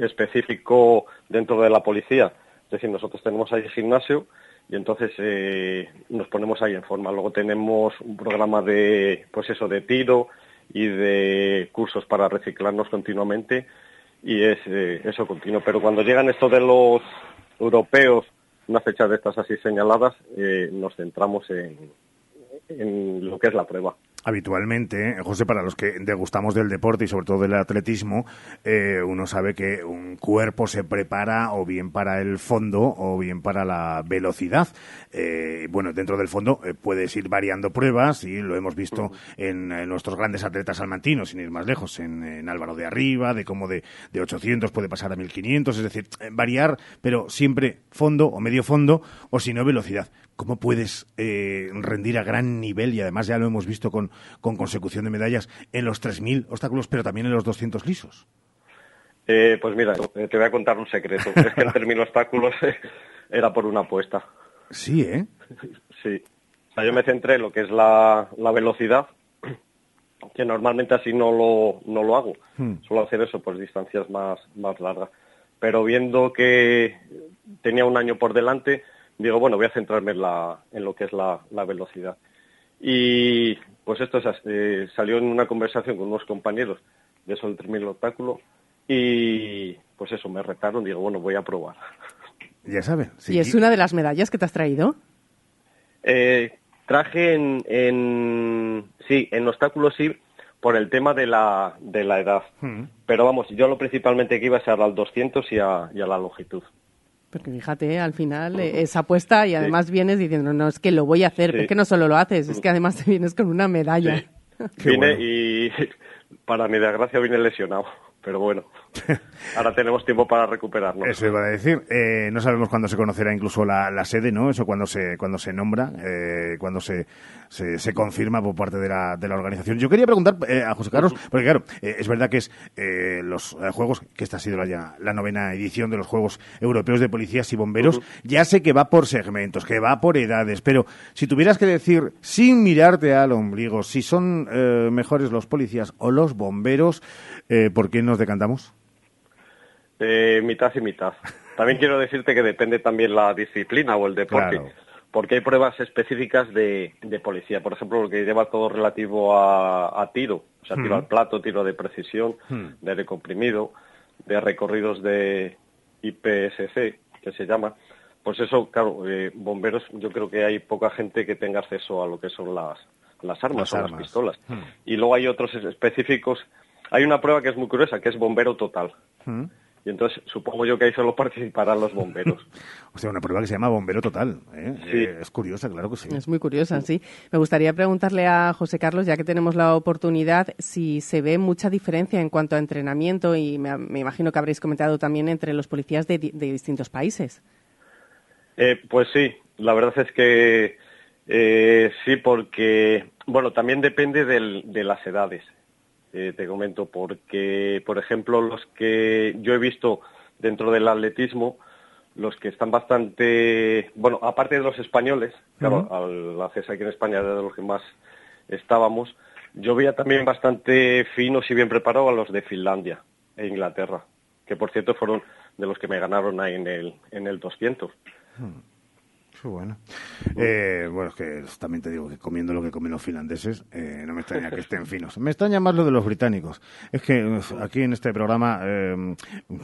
Speaker 50: específico dentro de la policía, es decir, nosotros tenemos ahí gimnasio y entonces eh, nos ponemos ahí en forma. Luego tenemos un programa de, pues de tiro y de cursos para reciclarnos continuamente y es eh, eso continuo. Pero cuando llegan estos de los europeos, una fecha de estas así señaladas, eh, nos centramos en, en lo que es la prueba.
Speaker 2: Habitualmente, José, para los que degustamos del deporte y sobre todo del atletismo, eh, uno sabe que un cuerpo se prepara o bien para el fondo o bien para la velocidad. Eh, bueno, dentro del fondo eh, puedes ir variando pruebas y lo hemos visto en, eh, nuestros grandes atletas salmantinos, sin ir más lejos, en, en Álvaro de Arriba, de cómo de, de 800 puede pasar a 1500, es decir, eh, variar, pero siempre fondo o medio fondo o si no velocidad. ¿Cómo puedes eh, rendir a gran nivel? Y además ya lo hemos visto con, con consecución de medallas en los 3.000 obstáculos, pero también en los 200 lisos.
Speaker 50: Eh, pues mira, eh, te voy a contar un secreto. es que el término obstáculos era por una apuesta.
Speaker 2: Sí, ¿eh?
Speaker 50: Sí. O sea, yo me centré en lo que es la, la velocidad, que normalmente así no lo, no lo hago.
Speaker 2: Hmm.
Speaker 50: Suelo hacer eso, pues distancias más, más largas. Pero viendo que tenía un año por delante, digo, bueno, voy a centrarme en, la, en lo que es la, la velocidad. Y pues esto es así, eh, salió en una conversación con unos compañeros de eso del 3000 obstáculo y pues eso, me retaron, digo, bueno, voy a probar.
Speaker 2: Ya saben.
Speaker 3: ¿Y es una de las medallas que te has traído?
Speaker 50: Eh, traje en, en, sí, en obstáculos sí, por el tema de la, de la edad.
Speaker 2: Hmm.
Speaker 50: Pero vamos, yo lo principalmente que iba a ser al 200 y a, y a la longitud.
Speaker 3: Porque fíjate, ¿eh? al final eh, esa apuesta y además vienes diciendo, no, es que lo voy a hacer,
Speaker 50: Sí.
Speaker 3: pero es que no solo lo haces, es que además te vienes con una medalla.
Speaker 50: vine y para mi desgracia vine lesionado. Pero bueno, ahora tenemos tiempo para recuperarnos.
Speaker 2: Eso iba a decir. Eh, no sabemos cuándo se conocerá incluso la, la sede, ¿no? Eso cuando se, cuando se nombra, eh, cuando se, se, se confirma por parte de la, de la organización. Yo quería preguntar eh, a José Carlos, porque claro, eh, es verdad que es eh, los eh, juegos, que esta ha sido la, ya- la novena edición de los Juegos Europeos de Policías y Bomberos. Ya sé que va por segmentos, que va por edades, pero si tuvieras que decir, sin mirarte al ombligo, si son eh, mejores los policías o los bomberos, eh, ¿por qué nos decantamos?
Speaker 50: Eh, mitad y mitad. También quiero decirte que depende también la disciplina o el deporte.
Speaker 2: Claro.
Speaker 50: Porque hay pruebas específicas de, de policía. Por ejemplo, lo que lleva todo relativo a, a tiro. O sea, tiro
Speaker 2: Hmm.
Speaker 50: al plato, tiro de precisión,
Speaker 2: Hmm.
Speaker 50: de aire comprimido, de recorridos de IPSC, que se llama. Pues eso, claro, eh, bomberos, yo creo que hay poca gente que tenga acceso a lo que son las, las armas
Speaker 2: Las
Speaker 50: o
Speaker 2: armas.
Speaker 50: las pistolas.
Speaker 2: Hmm.
Speaker 50: Y luego hay otros es- específicos. Hay una prueba que es muy curiosa, que es bombero total. Y entonces supongo yo que ahí solo participarán los bomberos.
Speaker 2: O sea, una prueba que se llama Bombero Total. ¿eh?
Speaker 50: Sí.
Speaker 2: Eh, es curiosa, claro que sí.
Speaker 3: Es muy curiosa, sí. Me gustaría preguntarle a José Carlos, ya que tenemos la oportunidad, si se ve mucha diferencia en cuanto a entrenamiento y me, me imagino que habréis comentado también entre los policías de, de distintos países.
Speaker 50: Eh, pues sí, la verdad es que eh, sí, porque, bueno, también depende del- de las edades, eh, te comento, porque, por ejemplo, los que yo he visto dentro del atletismo, los que están bastante, bueno, aparte de los españoles, claro,
Speaker 2: Ujú.
Speaker 50: al hacerse aquí en España era de los que más estábamos, yo veía también bastante finos y bien preparados a los de Finlandia e Inglaterra, que por cierto fueron de los que me ganaron ahí en el, en el 200.
Speaker 2: Bueno. Eh, bueno, es que también te digo que comiendo lo que comen los finlandeses, eh, no me extraña que estén finos. Me extraña más lo de los británicos. Es que aquí en este programa eh,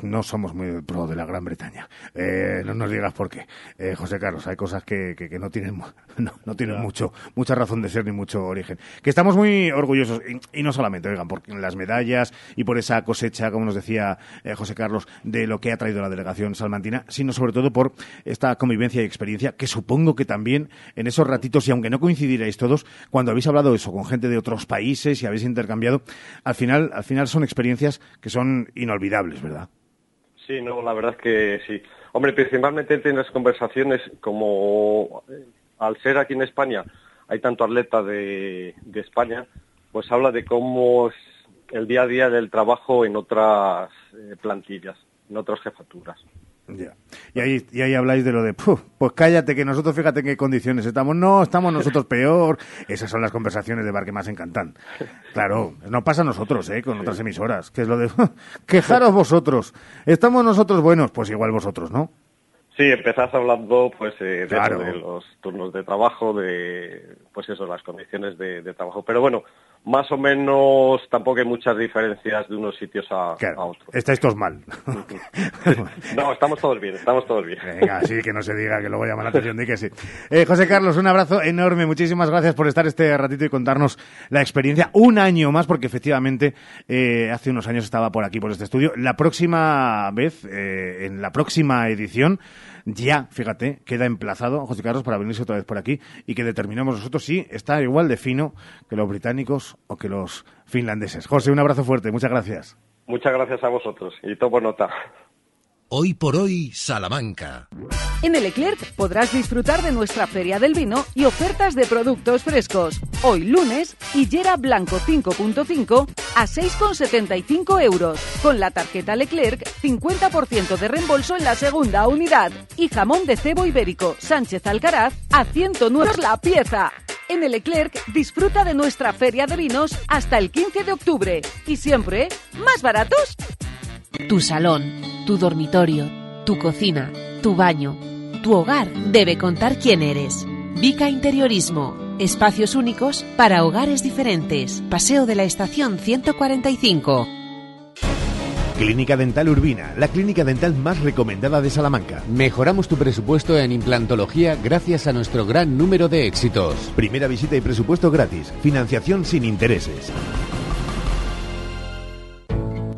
Speaker 2: no somos muy pro de la Gran Bretaña. Eh, no nos digas por qué. Eh, José Carlos, hay cosas que, que, que no tienen, no, no tienen mucho, mucha razón de ser ni mucho origen. Que estamos muy orgullosos, y, y no solamente, oigan, por las medallas y por esa cosecha, como nos decía José Carlos, de lo que ha traído la delegación salmantina, sino sobre todo por esta convivencia y experiencia que supongo que también en esos ratitos, y aunque no coincidirais todos, cuando habéis hablado eso con gente de otros países y habéis intercambiado, al final, al final son experiencias que son inolvidables, ¿verdad?
Speaker 50: Sí, no, la verdad es que sí. Hombre, principalmente en las conversaciones, como eh, al ser aquí en España hay tanto atleta de, de España, pues habla de cómo es el día a día del trabajo en otras eh, plantillas, en otras jefaturas.
Speaker 2: Ya. Y ahí, y ahí habláis de lo de, "Puf, pues cállate, que nosotros fíjate en qué condiciones estamos. No, estamos nosotros peor. Esas son las conversaciones de bar que más encantan. Claro, no pasa a nosotros, ¿eh? Con otras emisoras. Que es lo de, quejaros vosotros. Estamos nosotros buenos, pues igual vosotros, ¿no?
Speaker 50: Sí, empezás hablando pues eh, de,
Speaker 2: Claro.
Speaker 50: eso, de los turnos de trabajo, de pues eso, las condiciones de, de trabajo. Pero bueno, más o menos tampoco hay muchas diferencias de unos sitios a, a otros.
Speaker 2: Estáis todos mal.
Speaker 50: No, estamos todos bien, estamos todos bien.
Speaker 2: Venga, sí, que no se diga que luego llama la atención de que sí. Eh, José Carlos, un abrazo enorme. Muchísimas gracias por estar este ratito y contarnos la experiencia. Un año más, porque efectivamente eh, hace unos años estaba por aquí, por este estudio. La próxima vez, eh, en la próxima edición, ya, fíjate, queda emplazado José Carlos para venirse otra vez por aquí y que determinemos nosotros si está igual de fino que los británicos o que los finlandeses. José, un abrazo fuerte. Muchas gracias.
Speaker 50: Muchas gracias a vosotros y tomo nota.
Speaker 1: Hoy por hoy, Salamanca.
Speaker 37: En el Leclerc podrás disfrutar de nuestra Feria del Vino y ofertas de productos frescos. Hoy lunes, higuera blanco 5.5 a 6,75 euros. Con la tarjeta Leclerc, 50% de reembolso en la segunda unidad. Y jamón de cebo ibérico Sánchez Alcaraz a 109 la pieza. En el Leclerc disfruta de nuestra Feria de Vinos hasta el 15 de octubre. Y siempre, más baratos.
Speaker 41: Tu salón, tu dormitorio, tu cocina, tu baño, tu hogar debe contar quién eres. Vica Interiorismo. Espacios únicos para hogares diferentes. Paseo de la Estación 145.
Speaker 47: Clínica Dental Urbina, la clínica dental más recomendada de Salamanca.
Speaker 44: Mejoramos tu presupuesto en implantología gracias a nuestro gran número de éxitos.
Speaker 47: Primera visita y presupuesto gratis. Financiación sin intereses.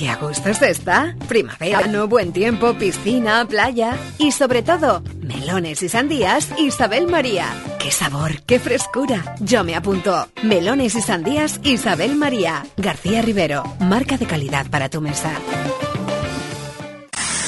Speaker 51: ¡Qué a gusto se está! Primavera, no buen tiempo, piscina, playa y sobre todo, melones y sandías Isabel María. ¡Qué sabor, qué frescura! Yo me apunto. Melones y sandías Isabel María. García Rivero, marca de calidad para tu mesa.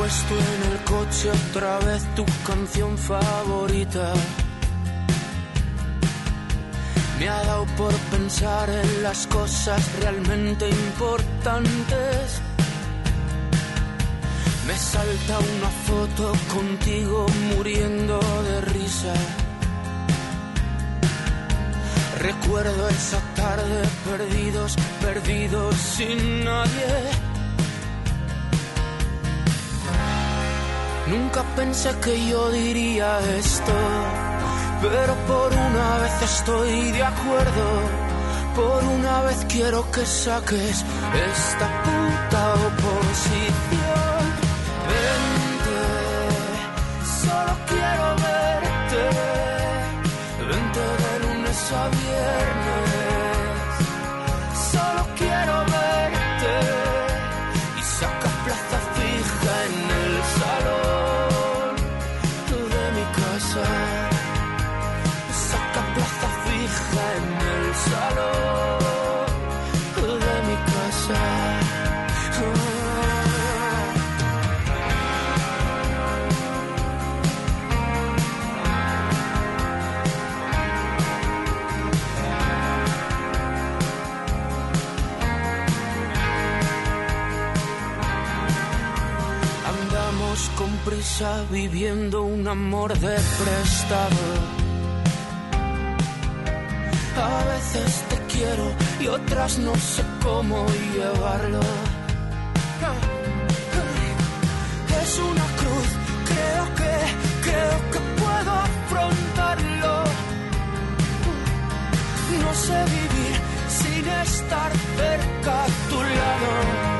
Speaker 52: Puesto en el coche otra vez tu canción favorita. Me ha dado por pensar en las cosas realmente importantes. Me salta una foto contigo muriendo de risa. Recuerdo esa tarde perdidos, perdidos sin nadie. Nunca pensé que yo diría esto, pero por una vez estoy de acuerdo. Por una vez quiero que saques esta puta oposición. Vente, solo quiero verte. Vente de lunes a viernes. Viviendo un amor de prestado. A veces te quiero y otras no sé cómo llevarlo. Es una cruz, creo que, creo que puedo afrontarlo. No sé vivir sin estar cerca a tu lado,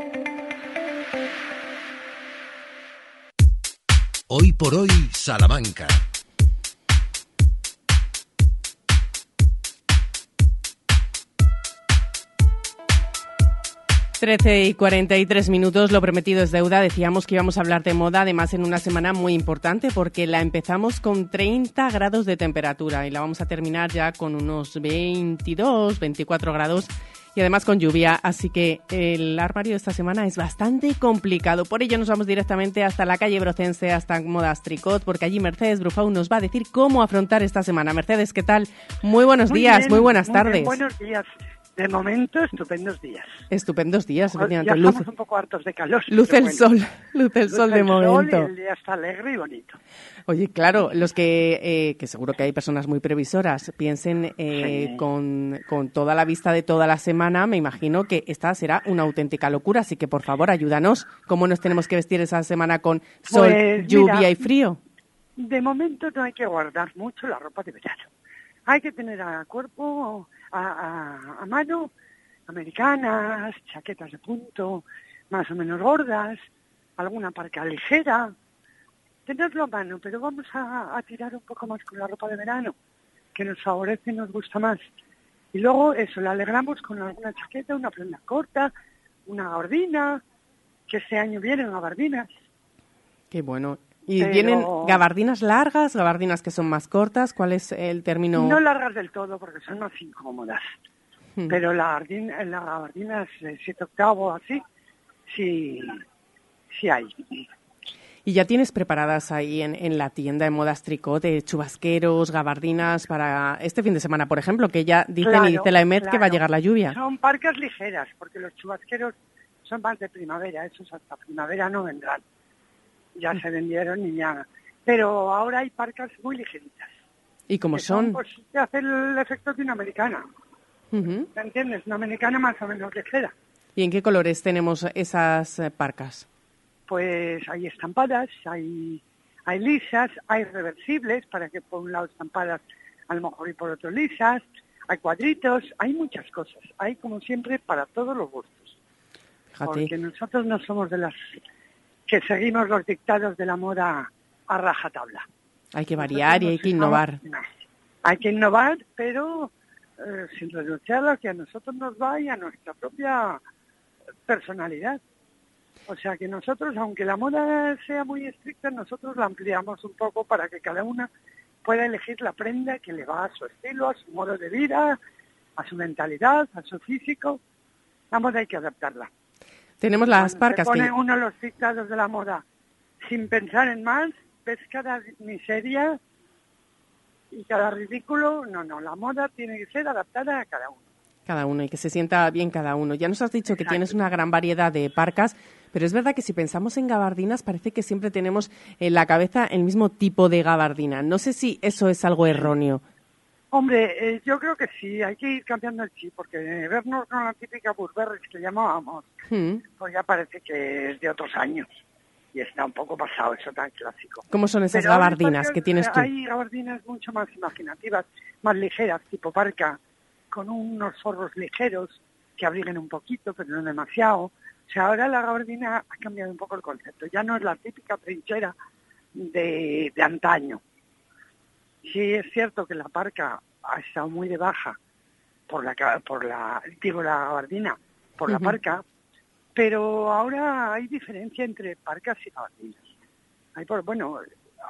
Speaker 1: Hoy por hoy, Salamanca.
Speaker 3: Trece y 43 minutos, lo prometido es deuda. Decíamos que íbamos a hablar de moda, además en una semana muy importante porque la empezamos con 30 grados de temperatura y la vamos a terminar ya con unos 22, 24 grados y además con lluvia. Así que el armario de esta semana es bastante complicado. Por ello nos vamos directamente hasta la calle Brocense, hasta Modas Tricot, porque allí Mercedes Brufau nos va a decir cómo afrontar esta semana. Mercedes, ¿qué tal? Muy buenos
Speaker 53: Muy
Speaker 3: días,
Speaker 53: bien,
Speaker 3: muy buenas
Speaker 53: muy bien,
Speaker 3: tardes.
Speaker 53: buenos días. De momento, estupendos días.
Speaker 3: Estupendos días, efectivamente.
Speaker 53: estamos
Speaker 3: Luz,
Speaker 53: un poco hartos de calor.
Speaker 3: luce
Speaker 53: pero
Speaker 3: el
Speaker 53: bueno.
Speaker 3: sol, luce el sol de
Speaker 53: el
Speaker 3: momento.
Speaker 53: el día está alegre y bonito.
Speaker 3: Oye, claro, los que, eh, que seguro que hay personas muy previsoras, piensen eh,
Speaker 53: Sí.
Speaker 3: con, con toda la vista de toda la semana, me imagino que esta será una auténtica locura. Así que, por favor, ayúdanos. ¿Cómo nos tenemos que vestir esa semana con sol,
Speaker 53: Pues,
Speaker 3: lluvia
Speaker 53: mira,
Speaker 3: y frío?
Speaker 53: De momento no hay que guardar mucho la ropa de verano. Hay que tener a cuerpo, a, a- a mano, americanas, chaquetas de punto, más o menos gordas, alguna parca ligera. A mano, pero vamos a, a tirar un poco más con la ropa de verano, que nos favorece y nos gusta más. Y luego eso, la alegramos con alguna chaqueta, una prenda corta, una gabardina, que este año vienen gabardinas.
Speaker 3: Qué bueno. ¿Y
Speaker 53: Pero-
Speaker 3: vienen gabardinas largas, gabardinas que son más cortas? ¿Cuál es el término?
Speaker 53: No largas del todo porque son más incómodas.
Speaker 3: Hmm.
Speaker 53: Pero la gabardina, la gabardina de siete octavos así, sí, sí hay.
Speaker 3: Y ya tienes preparadas ahí en, en la tienda de modas tricot de chubasqueros, gabardinas para este fin de semana, por ejemplo, que ya dicen y dice la EMED que va a llegar la lluvia.
Speaker 53: Son parcas ligeras porque los chubasqueros son más de primavera, esos hasta primavera no vendrán. Ya
Speaker 3: Mm.
Speaker 53: se vendieron y ya. Pero ahora hay parcas muy ligeritas.
Speaker 3: ¿Y cómo son?
Speaker 53: Pues que hace el efecto de una americana. ¿Me entiendes? Una americana más o menos ligera.
Speaker 3: ¿Y en qué colores tenemos esas eh, parcas?
Speaker 53: Pues hay estampadas, hay, hay lisas, hay reversibles para que por un lado estampadas a lo mejor y por otro lisas, hay cuadritos, hay muchas cosas, hay como siempre para todos los gustos.
Speaker 3: Fíjate.
Speaker 53: Porque nosotros no somos de las que seguimos los dictados de la moda a rajatabla.
Speaker 3: Hay que variar y hay que innovar.
Speaker 53: No. Hay que innovar, pero eh, sin renunciar a lo que a nosotros nos va y a nuestra propia personalidad. O sea que nosotros, aunque la moda sea muy estricta, nosotros la ampliamos un poco para que cada una pueda elegir la prenda que le va a su estilo, a su modo de vida, a su mentalidad, a su físico. La moda hay que adaptarla.
Speaker 3: Tenemos las
Speaker 53: Cuando
Speaker 3: parcas
Speaker 53: se
Speaker 3: que...
Speaker 53: pone uno los dictados de la moda sin pensar en más, ves cada miseria y cada ridículo. No, no, la moda tiene que ser adaptada a cada uno.
Speaker 3: Cada uno y que se sienta bien cada uno. Ya nos has dicho que tienes una gran variedad de parcas, pero es verdad que si pensamos en gabardinas parece que siempre tenemos en la cabeza el mismo tipo de gabardina. No sé si eso es algo erróneo.
Speaker 53: Hombre, eh, yo creo que sí, hay que ir cambiando el chip, porque vernos con la típica Burberry que llamábamos,
Speaker 3: Hmm.
Speaker 53: pues ya parece que es de otros años. Y está un poco pasado eso tan clásico.
Speaker 3: ¿Cómo son esas
Speaker 53: Pero
Speaker 3: gabardinas que tienes tú?
Speaker 53: Hay gabardinas mucho más imaginativas, más ligeras, tipo parca, con unos forros ligeros que abriguen un poquito, pero no demasiado. O sea, ahora la gabardina ha cambiado un poco el concepto. Ya no es la típica trinchera de, de antaño. Sí es cierto que la parca ha estado muy de baja por la, por la, digo la gabardina, por la parca, pero ahora hay diferencia entre parcas y gabardinas. Hay por, bueno,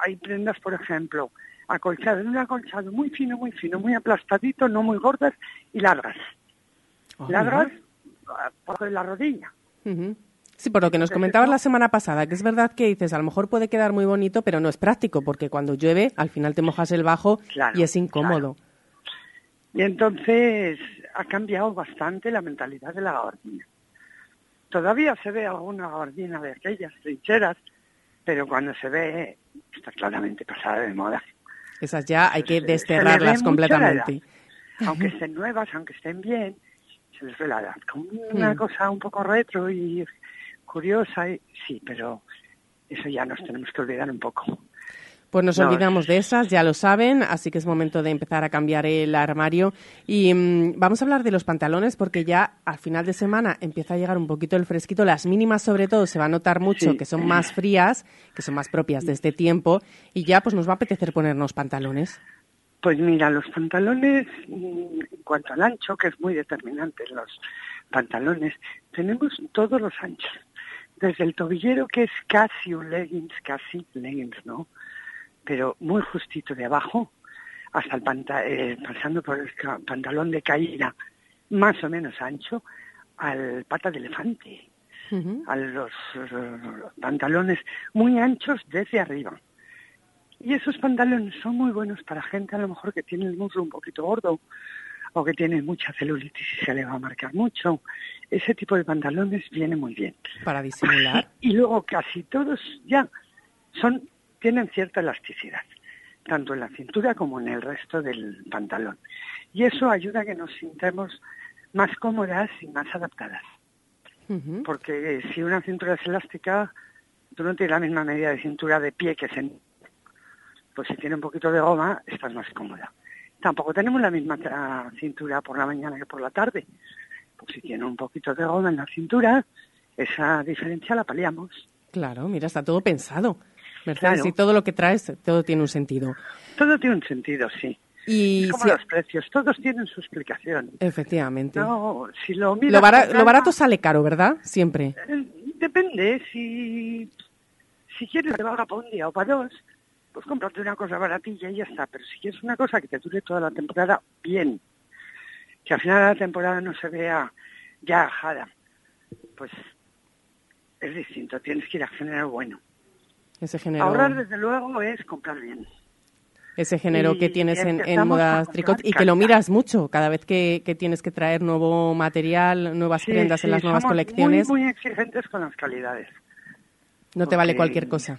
Speaker 53: hay prendas, por ejemplo, acolchadas, un acolchado muy fino, muy fino, muy aplastadito, no muy gordas y largas. largas ah, por la rodilla.
Speaker 3: Sí, por lo que nos comentabas la semana pasada, que es verdad que dices, a lo mejor puede quedar muy bonito, pero no es práctico, porque cuando llueve, al final te mojas el bajo
Speaker 53: Claro,
Speaker 3: y es incómodo.
Speaker 53: Y entonces ha cambiado bastante la mentalidad de la gabardina. Todavía se ve alguna gabardina de aquellas trincheras, pero cuando se ve está claramente pasada de moda.
Speaker 3: Esas ya hay que desterrarlas completamente.
Speaker 53: edad. Aunque estén nuevas, aunque estén bien, se les ve la edad. Como una
Speaker 3: Hmm.
Speaker 53: cosa un poco retro y curiosa, y- sí, pero eso ya nos tenemos que olvidar un poco.
Speaker 3: Pues nos
Speaker 53: No,
Speaker 3: olvidamos de esas, ya lo saben, así que es momento de empezar a cambiar el armario. Y mm, vamos a hablar de los pantalones porque ya al final de semana empieza a llegar un poquito el fresquito. Las mínimas, sobre todo, se va a notar mucho
Speaker 53: Sí.
Speaker 3: que son más frías, que son más propias de este tiempo. Y ya pues nos va a apetecer ponernos pantalones.
Speaker 53: Pues mira, los pantalones, mm, en cuanto al ancho, que es muy determinante en los pantalones, tenemos todos los anchos. Desde el tobillero, que es casi un leggings, casi leggings, ¿no? Pero muy justito de abajo, hasta el panta eh, pasando por el pantalón de caída, más o menos ancho, al pata de elefante, a los eh, pantalones muy anchos desde arriba. Y esos pantalones son muy buenos para gente a lo mejor que tiene el muslo un poquito gordo, o que tiene mucha celulitis y se le va a marcar mucho. Ese tipo de pantalones viene muy bien.
Speaker 3: Para disimular.
Speaker 53: Y luego casi todos ya son tienen cierta elasticidad, tanto en la cintura como en el resto del pantalón. Y eso ayuda a que nos sintamos más cómodas y más adaptadas. Porque si una cintura es elástica, tú no tienes la misma medida de cintura de pie que se... Pues si tiene un poquito de goma, estás más cómoda. Tampoco tenemos la misma cintura por la mañana que por la tarde. Pues si tiene un poquito de goma en la cintura, esa diferencia la paliamos.
Speaker 3: Claro, mira, está todo pensado. Mercedes,
Speaker 53: Claro.
Speaker 3: y todo lo que traes, todo tiene un sentido.
Speaker 53: Todo tiene un sentido, sí.
Speaker 3: Y
Speaker 53: Es como
Speaker 3: si-
Speaker 53: los precios, todos tienen su explicación.
Speaker 3: Efectivamente.
Speaker 53: No, si lo miras
Speaker 3: lo, bara- lo barato sale caro, ¿verdad? Siempre.
Speaker 53: eh, Depende, si, si quieres que valga para un día o para dos, pues cómprate una cosa baratilla y ya está. Pero si quieres una cosa que te dure toda la temporada, bien. Que al final de la temporada no se vea ya ajada. Pues es distinto, tienes que ir a género bueno.
Speaker 3: Ese género,
Speaker 53: Ahorrar, desde luego, es comprar bien.
Speaker 3: ese género
Speaker 53: y-
Speaker 3: que tienes en, en modas tricot y que lo miras mucho cada vez que, que tienes que traer nuevo material, nuevas
Speaker 53: Sí,
Speaker 3: prendas
Speaker 53: sí,
Speaker 3: en las nuevas
Speaker 53: somos
Speaker 3: colecciones.
Speaker 53: Muy, muy exigentes con las calidades.
Speaker 3: no te vale cualquier cosa.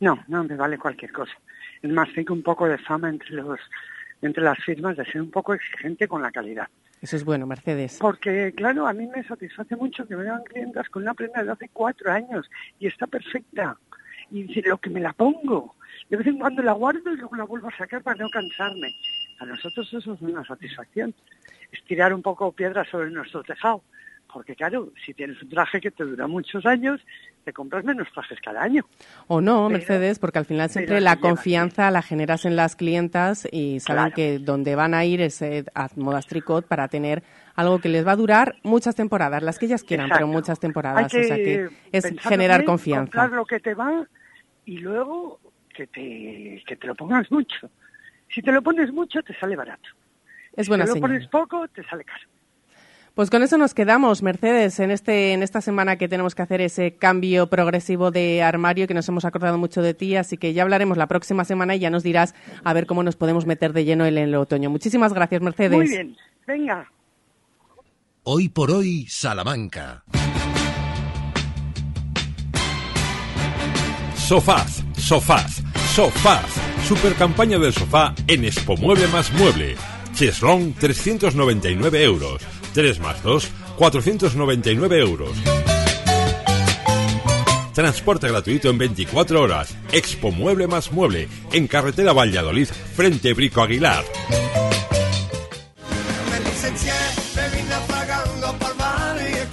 Speaker 53: No, no me vale cualquier cosa. Es más, tengo un poco de fama entre los entre las firmas de ser un poco exigente con la calidad.
Speaker 3: Eso es bueno, Mercedes.
Speaker 53: Porque, claro, a mí me satisface mucho que me vean clientas con una prenda de hace cuatro años y está perfecta. Y lo que me la pongo, de vez en cuando la guardo y luego la vuelvo a sacar para no cansarme. A nosotros eso es una satisfacción. Es tirar un poco piedras sobre nuestro tejado. Porque, claro, si tienes un traje que te dura muchos años, te compras menos trajes cada año.
Speaker 3: O no,
Speaker 53: Pero-
Speaker 3: Mercedes, porque al final siempre la confianza la generas en las clientas y saben
Speaker 53: Claro.
Speaker 3: que donde van a ir es eh, a modas tricot para tener algo que les va a durar muchas temporadas, las que ellas quieran, pero muchas temporadas.
Speaker 53: Hay que
Speaker 3: o sea que es generar
Speaker 53: bien,
Speaker 3: confianza.
Speaker 53: comprar lo que te va y luego que te, que te lo pongas mucho. Si te lo pones mucho, te sale barato.
Speaker 3: Es
Speaker 53: si
Speaker 3: buena
Speaker 53: te lo
Speaker 3: señal.
Speaker 53: pones poco, te sale caro.
Speaker 3: Pues con eso nos quedamos, Mercedes, en este en esta semana que tenemos que hacer ese cambio progresivo de armario que nos hemos acordado mucho de ti, así que ya hablaremos la próxima semana y ya nos dirás a ver cómo nos podemos meter de lleno en el otoño. Muchísimas gracias, Mercedes.
Speaker 53: Muy bien, venga.
Speaker 48: Hoy por hoy, Salamanca.
Speaker 12: Sofaz, sofaz, sofaz. Super campaña del sofá en Expo Mueble más Mueble. Cheslong 399 euros. 3 más 2, 499 euros. Transporte gratuito en 24 horas. Expo Mueble más Mueble. En carretera Valladolid, frente Brico Aguilar.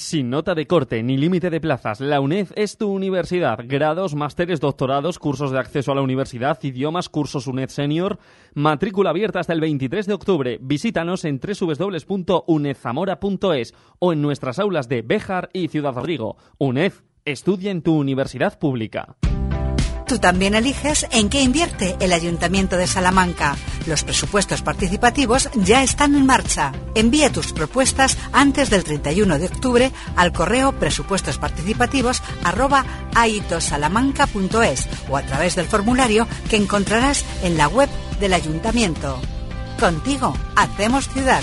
Speaker 4: Sin nota de corte ni límite de plazas, la UNED es tu universidad. Grados, másteres, doctorados, cursos de acceso a la universidad, idiomas, cursos UNED Senior. Matrícula abierta hasta el 23 de octubre. Visítanos en www.unedzamora.es o en nuestras aulas de Béjar y Ciudad Rodrigo. UNED, estudia en tu universidad pública.
Speaker 54: Tú también eliges en qué invierte el Ayuntamiento de Salamanca. Los presupuestos participativos ya están en marcha. Envía tus propuestas antes del 31 de octubre al correo presupuestosparticipativos@aitosalamanca.es o a través del formulario que encontrarás en la web del Ayuntamiento. Contigo hacemos ciudad.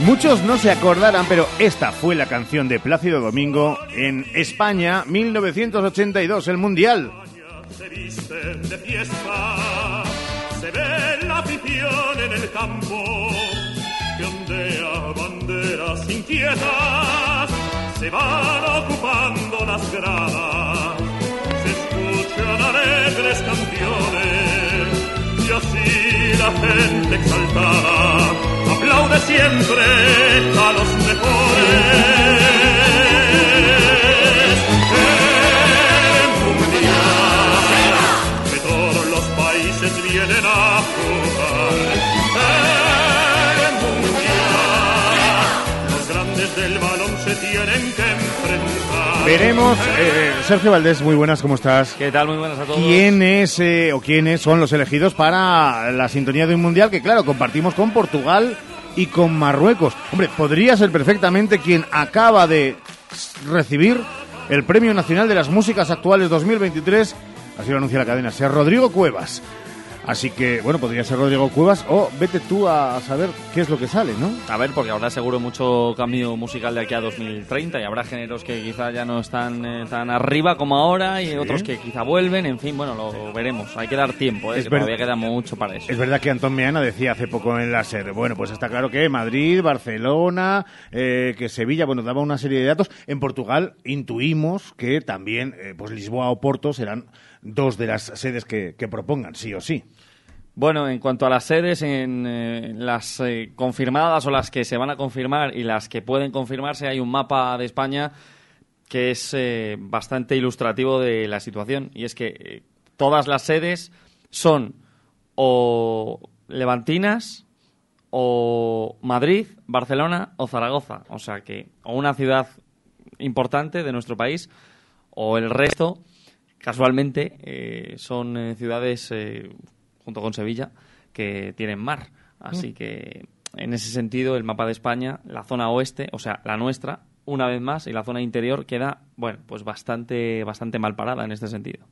Speaker 2: Muchos no se acordarán, pero esta fue la canción de Plácido Domingo en España 1982, el Mundial.
Speaker 55: se visten de fiesta, se ve la afición en el campo, que ondea banderas inquietas, se van ocupando las gradas, se escuchan alegres canciones, y así la gente exaltada aplaude siempre a los mejores. El mundial que todos los países vienen a jugar. El mundial, los grandes del balón se tienen que enfrentar.
Speaker 2: Veremos, eh, Sergio Valdés, muy buenas, ¿cómo estás?
Speaker 4: ¿Qué tal? Muy buenas a todos.
Speaker 2: ¿Quién es eh, o quiénes son los elegidos para la sintonía de un mundial que, claro, compartimos con Portugal y con Marruecos? Hombre, podría ser perfectamente quien acaba de recibir el Premio Nacional de las Músicas Actuales 2023, así lo anuncia la cadena, sea Rodrigo Cuevas. Así que, bueno, podría ser Rodrigo Cuevas o vete tú a saber qué es lo que sale, ¿no?
Speaker 4: A ver, porque habrá seguro mucho cambio musical de aquí a 2030 y habrá géneros que quizá ya no están eh, tan arriba como ahora y otros que quizá vuelven. En fin, bueno, lo veremos. Hay que dar tiempo, ¿eh?
Speaker 2: Es
Speaker 4: que
Speaker 2: ver-
Speaker 4: todavía queda mucho para eso.
Speaker 2: Es verdad que Antón Meana decía hace poco en la SER, bueno, pues está claro que Madrid, Barcelona, eh, que Sevilla, bueno, daba una serie de datos. En Portugal intuimos que también, eh, pues Lisboa o Porto serán dos de las sedes que, propongan, sí o sí.
Speaker 4: Bueno, en cuanto a las sedes, en eh, las eh, confirmadas o las que se van a confirmar y las que pueden confirmarse, hay un mapa de España que es eh, bastante ilustrativo de la situación. Y es que todas las sedes son o levantinas o Madrid, Barcelona o Zaragoza. O sea que o una ciudad importante de nuestro país o el resto, casualmente, eh, son eh, ciudades, eh, junto con Sevilla, que tienen mar. Así
Speaker 48: Mm.
Speaker 4: que, en ese sentido, el mapa de España, la zona oeste, o sea, la nuestra, una vez más, y la zona interior queda, bueno, pues bastante, bastante mal parada en este sentido.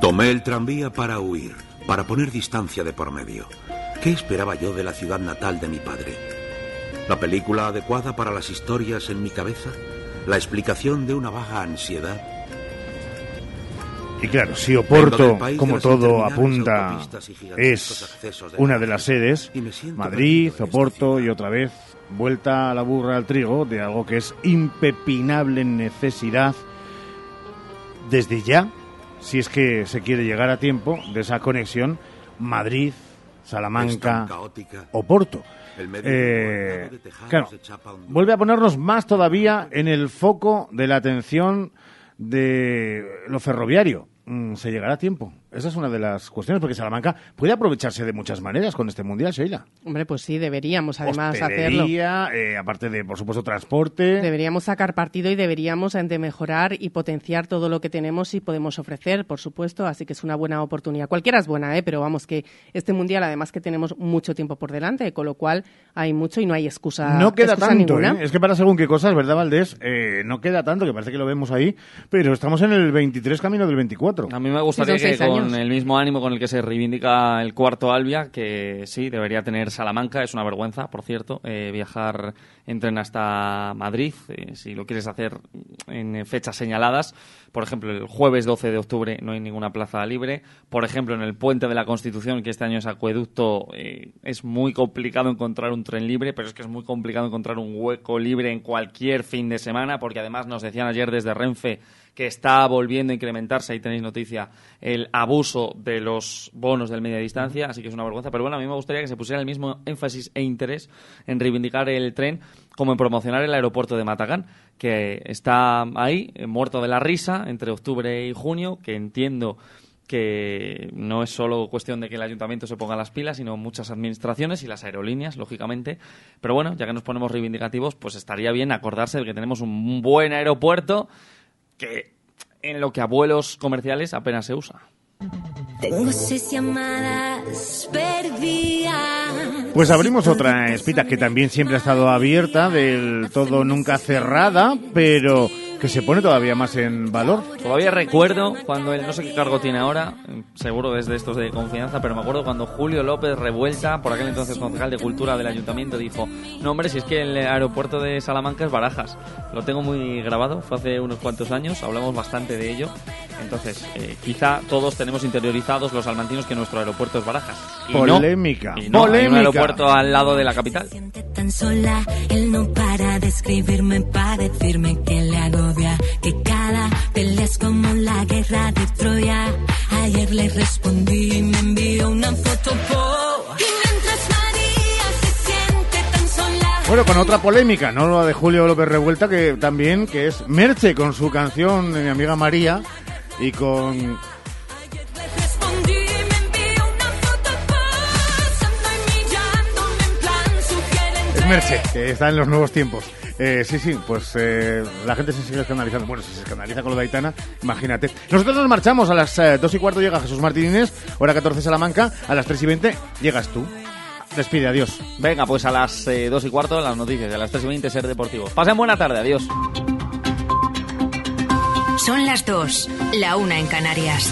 Speaker 48: Tomé el tranvía para huir, para poner distancia de por medio. ¿Qué esperaba yo de la ciudad natal de mi padre? ¿La película adecuada para las historias en mi cabeza? ¿La explicación de una vaga ansiedad?
Speaker 2: Y claro, si Oporto, como todo apunta, es una de las sedes, Madrid, Oporto y otra vez vuelta a la burra al trigo de algo que es impepinable necesidad desde ya, si es que se quiere llegar a tiempo, de esa conexión Madrid, Salamanca. Oporto. Eh, claro, vuelve a ponernos más todavía en el foco de la atención de lo ferroviario. Mm, ¿Se llegará a tiempo? Esa es una de las cuestiones, porque Salamanca puede aprovecharse de muchas maneras con este Mundial, Sheila.
Speaker 3: Hombre, pues sí, deberíamos además hacerlo.
Speaker 2: Eh, aparte de, por supuesto, transporte.
Speaker 3: Deberíamos sacar partido y deberíamos de mejorar y potenciar todo lo que tenemos y podemos ofrecer, por supuesto, así que es una buena oportunidad. Cualquiera es buena, ¿eh? pero vamos que este mundial además que tenemos mucho tiempo por delante, con lo cual hay mucho y no hay excusa,
Speaker 2: No queda
Speaker 3: excusa
Speaker 2: tanto,
Speaker 3: ninguna.
Speaker 2: ¿eh? Es que para según qué cosas, ¿verdad, Valdés? Eh, no queda tanto, que parece que lo vemos ahí, pero estamos en el 23 camino del 24.
Speaker 4: A mí me gustaría que con el mismo ánimo con el que se reivindica el cuarto Albia, que sí, debería tener Salamanca, es una vergüenza, por cierto, eh, viajar en tren hasta Madrid, eh, si lo quieres hacer en fechas señaladas. Por ejemplo, el jueves 12 de octubre no hay ninguna plaza libre. Por ejemplo, en el Puente de la Constitución, que este año es acueducto, eh, es muy complicado encontrar un tren libre, pero es que es muy complicado encontrar un hueco libre en cualquier fin de semana, porque además nos decían ayer desde Renfe que está volviendo a incrementarse, ahí tenéis noticia, el abuso de los bonos del media distancia, así que es una vergüenza. Pero bueno, a mí me gustaría que se pusiera el mismo énfasis e interés en reivindicar el tren como en promocionar el aeropuerto de Matagán, que está ahí, muerto de la risa, entre octubre y junio, que entiendo que no es solo cuestión de que el ayuntamiento se ponga las pilas, sino muchas administraciones y las aerolíneas, lógicamente. Pero bueno, ya que nos ponemos reivindicativos, pues estaría bien acordarse de que tenemos un buen aeropuerto que en lo que a vuelos comerciales apenas se usa.
Speaker 56: Tengo seis llamadas perdidas.
Speaker 2: Pues abrimos otra espita que también siempre ha estado abierta, del todo nunca cerrada, pero que se pone todavía más en valor.
Speaker 4: Todavía recuerdo cuando él, no sé qué cargo tiene ahora, seguro es de estos de confianza, pero me acuerdo cuando Julio López Revuelta, por aquel entonces concejal de Cultura del Ayuntamiento, dijo, no hombre, si es que el aeropuerto de Salamanca es Barajas. Lo tengo muy grabado, fue hace unos cuantos años, hablamos bastante de ello. Entonces, eh, quizá todos tenemos interiorizados los almantinos que nuestro aeropuerto es Barajas.
Speaker 2: Y Polémica.
Speaker 4: No, y no,
Speaker 2: Polémica.
Speaker 4: Hay un aeropuerto al lado de la capital.
Speaker 56: Tan sola, él no para de escribirme para decirme que le cada pelea es como la guerra de Troya. Ayer le respondí y me envió una foto por...
Speaker 2: Bueno, con otra polémica, no la de Julio López Revuelta, que también, que es Merche con su canción Mi amiga María y con. Es Merche, que está en los nuevos tiempos. Eh, sí, sí, pues eh, la gente se sigue escandalizando. Bueno, si se escandaliza con lo de Aitana, imagínate. Nosotros nos marchamos a las eh, 2 y cuarto llega Jesús Martínez, hora 14 Salamanca, a las 3 y 20 llegas tú. Despide, adiós.
Speaker 4: Venga, pues a las eh, 2 y cuarto las noticias, a las 3 y 20 Ser Deportivo. Pasen buena tarde, adiós.
Speaker 57: Son las dos, la una en Canarias.